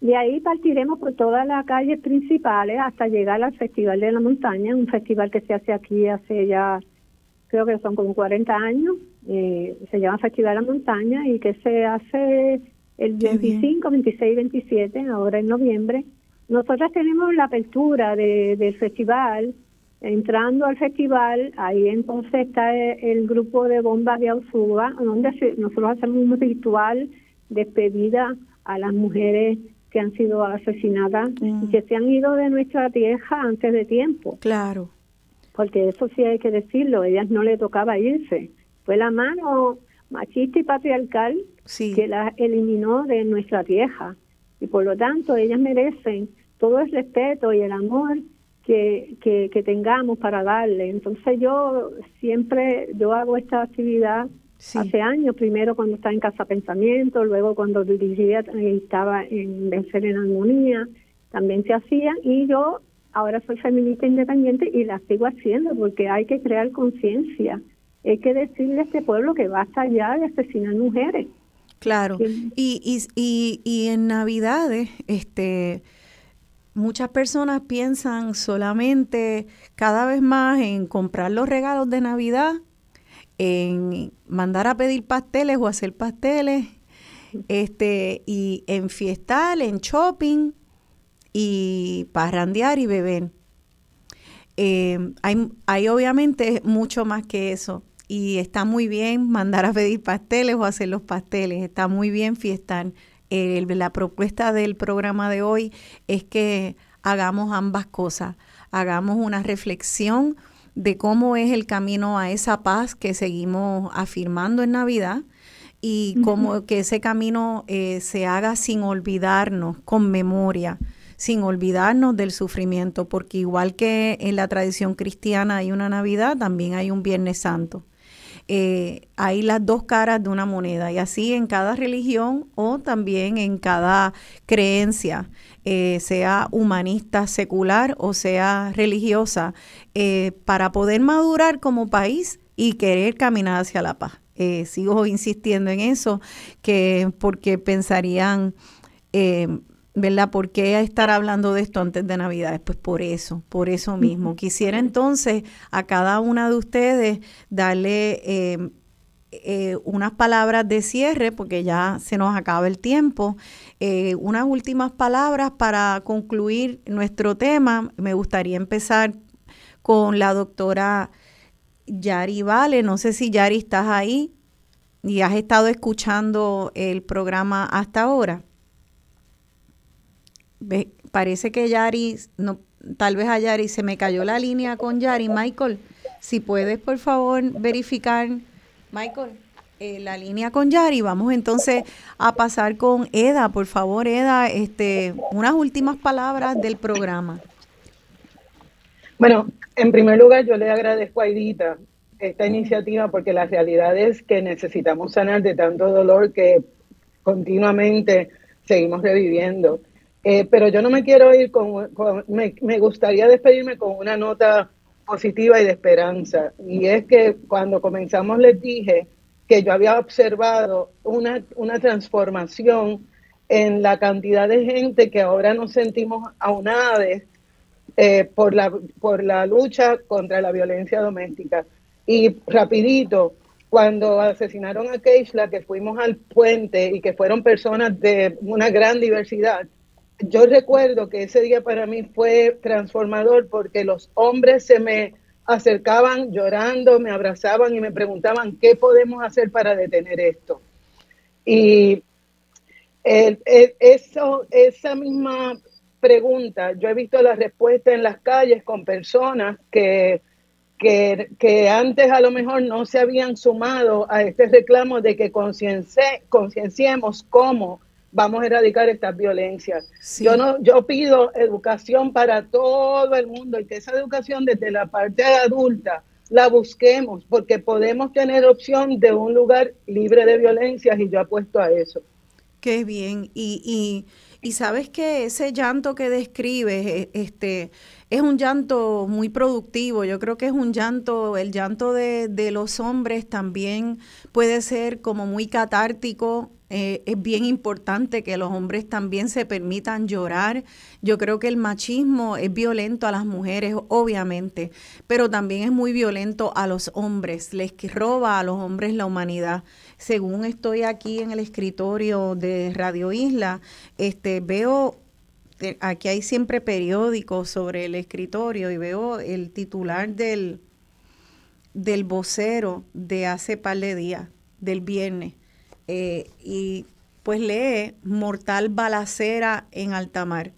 de ahí partiremos por todas las calles principales hasta llegar al Festival de la Montaña, un festival que se hace aquí hace ya, creo que son como 40 años, eh, se llama Festival de la Montaña y que se hace el 25, 26 y 27, ahora en noviembre. Nosotros tenemos la apertura del festival, entrando al festival, ahí entonces está el, grupo de bombas de Ausuba, donde nosotros hacemos un ritual despedida a las mujeres que han sido asesinadas y mm. que se han ido de nuestra tierra antes de tiempo. Claro. Porque eso sí hay que decirlo, ellas no le tocaba irse. Fue la mano machista y patriarcal que las eliminó de nuestra tierra. Y por lo tanto, ellas merecen todo el respeto y el amor que, que, que tengamos para darle. Entonces yo siempre, yo hago esta actividad Hace años, primero cuando estaba en Casa Pensamiento, luego cuando dirigía estaba en Vencer en Armonía, también se hacía y yo ahora soy feminista independiente y la sigo haciendo porque hay que crear conciencia. Hay que decirle a este pueblo que basta ya de asesinar mujeres. Claro. Y, y, y, y en Navidades, este muchas personas piensan solamente cada vez más en comprar los regalos de Navidad en mandar a pedir pasteles o hacer pasteles, este, y en fiestal, en shopping, y parrandear y beber. Eh, hay, hay obviamente mucho más que eso. Y está muy bien mandar a pedir pasteles o hacer los pasteles. Está muy bien fiestar. la propuesta del programa de hoy es que hagamos ambas cosas. Hagamos una reflexión de cómo es el camino a esa paz que seguimos afirmando en Navidad y cómo que ese camino eh, se haga sin olvidarnos, con memoria, sin olvidarnos del sufrimiento, porque igual que en la tradición cristiana hay una Navidad, también hay un Viernes Santo. Eh, hay las dos caras de una moneda y así en cada religión o también en cada creencia, eh, sea humanista, secular o sea religiosa, eh, para poder madurar como país y querer caminar hacia la paz. sigo insistiendo en eso, que porque pensarían ¿verdad? ¿Por qué estar hablando de esto antes de Navidad? Pues por eso, por eso mismo. Quisiera entonces a cada una de ustedes darle eh, eh, unas palabras de cierre, porque ya se nos acaba el tiempo, eh, unas últimas palabras para concluir nuestro tema. Me gustaría empezar con la doctora Yari Vale. No sé si Yari estás ahí y has estado escuchando el programa hasta ahora parece que Yari, no, tal vez a Yari se me cayó la línea con Yari. Michael, si puedes por favor verificar, Michael, eh, la línea con Yari. Vamos entonces a pasar con Eda, por favor, Eda, este, unas últimas palabras del programa. Bueno, en primer lugar yo le agradezco a Edita esta iniciativa porque la realidad es que necesitamos sanar de tanto dolor que continuamente seguimos reviviendo. Eh, pero yo no me quiero ir con, me, me, gustaría despedirme con una nota positiva y de esperanza. Y es que cuando comenzamos les dije que yo había observado una, una transformación en la cantidad de gente que ahora nos sentimos aunadas eh, por, la, por la lucha contra la violencia doméstica. Y rapidito, cuando asesinaron a Keishla, que fuimos al puente y que fueron personas de una gran diversidad, yo recuerdo que ese día para mí fue transformador porque los hombres se me acercaban llorando, me abrazaban y me preguntaban qué podemos hacer para detener esto. Y esa misma pregunta, yo he visto la respuesta en las calles con personas que, que, que antes a lo mejor no se habían sumado a este reclamo de que concienciemos cómo vamos a erradicar estas violencias. Yo no, yo pido educación para todo el mundo y que esa educación desde la parte adulta la busquemos, porque podemos tener opción de un lugar libre de violencias y yo apuesto a eso. Qué bien. Y, y, y sabes que ese llanto que describes, e, este, es un llanto muy productivo. Yo creo que es un llanto, el llanto de, de los hombres también puede ser como muy catártico eh, es bien importante que los hombres también se permitan llorar. Yo creo que el machismo es violento a las mujeres, obviamente, pero también es muy violento a los hombres. Les roba a los hombres la humanidad. Según estoy aquí en el escritorio de Radio Isla, este, veo eh, aquí hay siempre periódicos sobre el escritorio y veo el titular del, del vocero de hace par de días, del viernes. Eh, y pues lee Mortal Balacera en Altamar.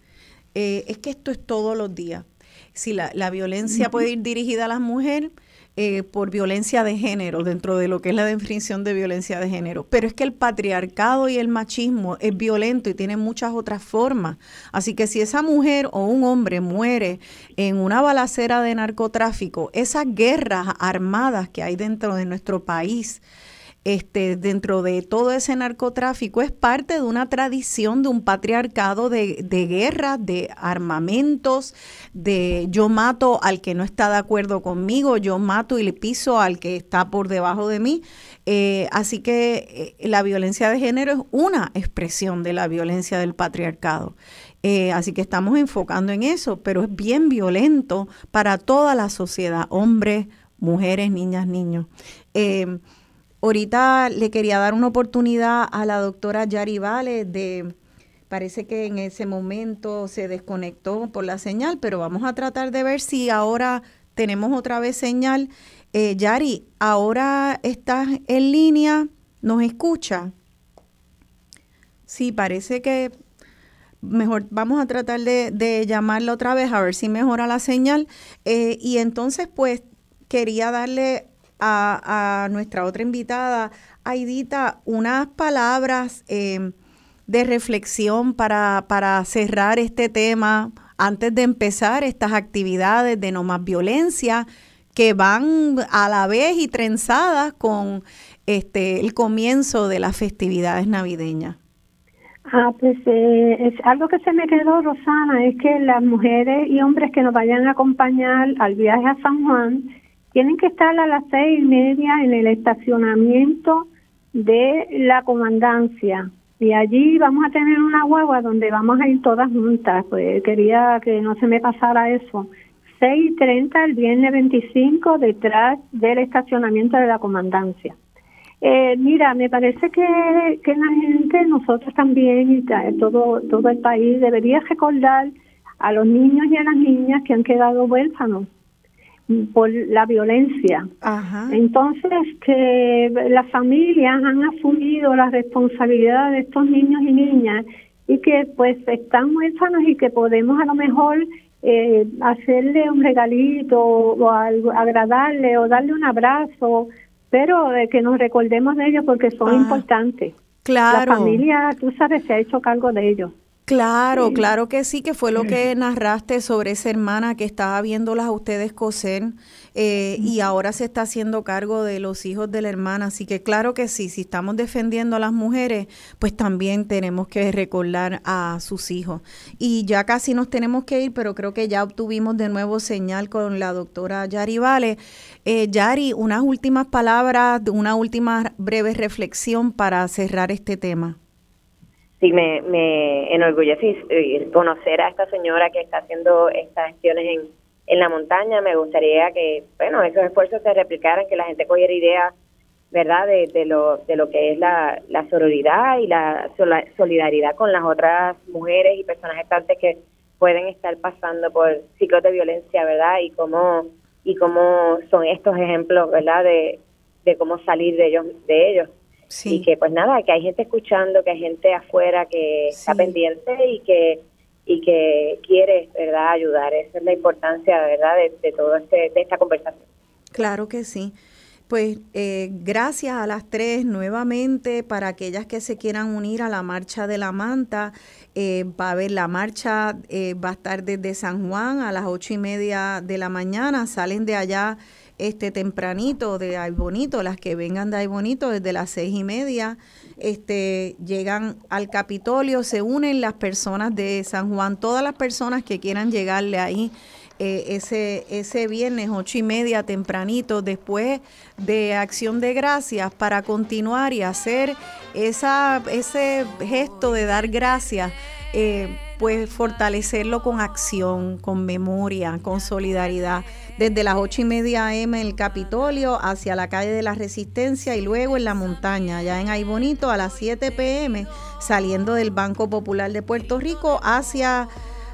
Eh, es que esto es todos los días. Si la, violencia puede ir dirigida a las mujeres, eh, por violencia de género, dentro de lo que es la definición de violencia de género. Pero es que el patriarcado y el machismo es violento y tiene muchas otras formas. Así que si esa mujer o un hombre muere en una balacera de narcotráfico, esas guerras armadas que hay dentro de nuestro país, este, dentro de todo ese narcotráfico es parte de una tradición de un patriarcado de, de guerra, de armamentos, de yo mato al que no está de acuerdo conmigo, yo mato y le piso al que está por debajo de mí. Eh, así que eh, la violencia de género es una expresión de la violencia del patriarcado. Eh, así que estamos enfocando en eso, pero es bien violento para toda la sociedad, hombres, mujeres, niñas, niños. Ahorita le quería dar una oportunidad a la doctora Yari Vale de, parece que en ese momento se desconectó por la señal, pero vamos a tratar de ver si ahora tenemos otra vez señal. Eh, Yari, ahora estás en línea, ¿nos escucha? Sí, parece que mejor vamos a tratar de, llamarla otra vez a ver si mejora la señal. Eh, y entonces, pues, quería darle a, nuestra otra invitada, Aidita, unas palabras eh, de reflexión para, para cerrar este tema antes de empezar estas actividades de no más violencia que van a la vez y trenzadas con este el comienzo de las festividades navideñas. Ah, pues eh, es algo que se me quedó, Rosana, es que las mujeres y hombres que nos vayan a acompañar al viaje a San Juan tienen que estar a las seis y media en el estacionamiento de la comandancia. Y allí vamos a tener una guagua donde vamos a ir todas juntas. Pues quería que no se me pasara eso. 6.30 el viernes 25 detrás del estacionamiento de la comandancia. Eh, mira, me parece que, que la gente, nosotros también, y todo, todo el país, debería recordar a los niños y a las niñas que han quedado huérfanos por la violencia. Entonces, que las familias han asumido la responsabilidad de estos niños y niñas y que pues están huérfanos y que podemos a lo mejor eh, hacerle un regalito o algo, agradarle o darle un abrazo, pero que nos recordemos de ellos porque son ah, importantes. Claro. La familia, tú sabes, se ha hecho cargo de ellos. Claro, claro que sí, que fue lo que narraste sobre esa hermana que estaba viéndolas a ustedes coser eh, y ahora se está haciendo cargo de los hijos de la hermana. Así que claro que sí, si estamos defendiendo a las mujeres, pues también tenemos que recordar a sus hijos. Y ya casi nos tenemos que ir, pero creo que ya obtuvimos de nuevo señal con la doctora Yari Vale. Eh, Yari, unas últimas palabras, una última breve reflexión para cerrar este tema sí me, me enorgullece conocer a esta señora que está haciendo estas gestiones en, en la montaña. Me gustaría que, bueno, esos esfuerzos se replicaran, que la gente cogiera idea, ¿verdad?, de, de, lo, de lo que es la, la sororidad y la solidaridad con las otras mujeres y personas gestantes que pueden estar pasando por ciclos de violencia, ¿verdad? Y cómo, y cómo son estos ejemplos, ¿verdad?, de, de cómo salir de ellos. De ellos. Y que pues nada, que hay gente escuchando, que hay gente afuera que está pendiente y que y que quiere, ¿verdad?, ayudar. Esa es la importancia, ¿verdad?, de, de todo este de esta conversación. Claro que sí. Pues eh, gracias a las tres nuevamente para aquellas que se quieran unir a la marcha de la manta. Eh, va a haber la marcha, eh, va a estar desde San Juan a las ocho y media de la mañana. Salen de allá este tempranito de Ay Bonito, las que vengan de Ay Bonito desde las seis y media, este, llegan al Capitolio, se unen las personas de San Juan, todas las personas que quieran llegarle ahí. Eh, ese, ese viernes ocho y media tempranito después de acción de gracias para continuar y hacer esa, ese gesto de dar gracias eh, pues fortalecerlo con acción, con memoria, con solidaridad. Desde las ocho y media AM en el Capitolio hacia la calle de la Resistencia y luego en la montaña, allá en Ay Bonito, a las 7 pm, saliendo del Banco Popular de Puerto Rico hacia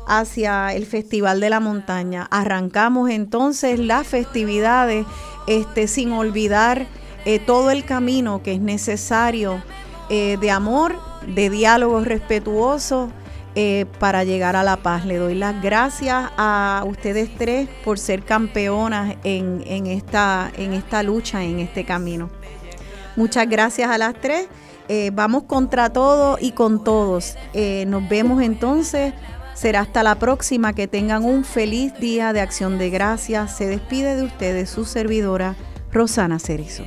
hacia el Festival de la Montaña. Arrancamos entonces las festividades este, sin olvidar eh, todo el camino que es necesario eh, de amor, de diálogo respetuoso eh, para llegar a la paz. Le doy las gracias a ustedes tres por ser campeonas en, esta, lucha, en este camino. Muchas gracias a las tres. Eh, vamos contra todo y con todos. Eh, nos vemos entonces. Será hasta la próxima. Que tengan un feliz día de acción de gracias. Se despide de ustedes su servidora, Rosana Cerizo.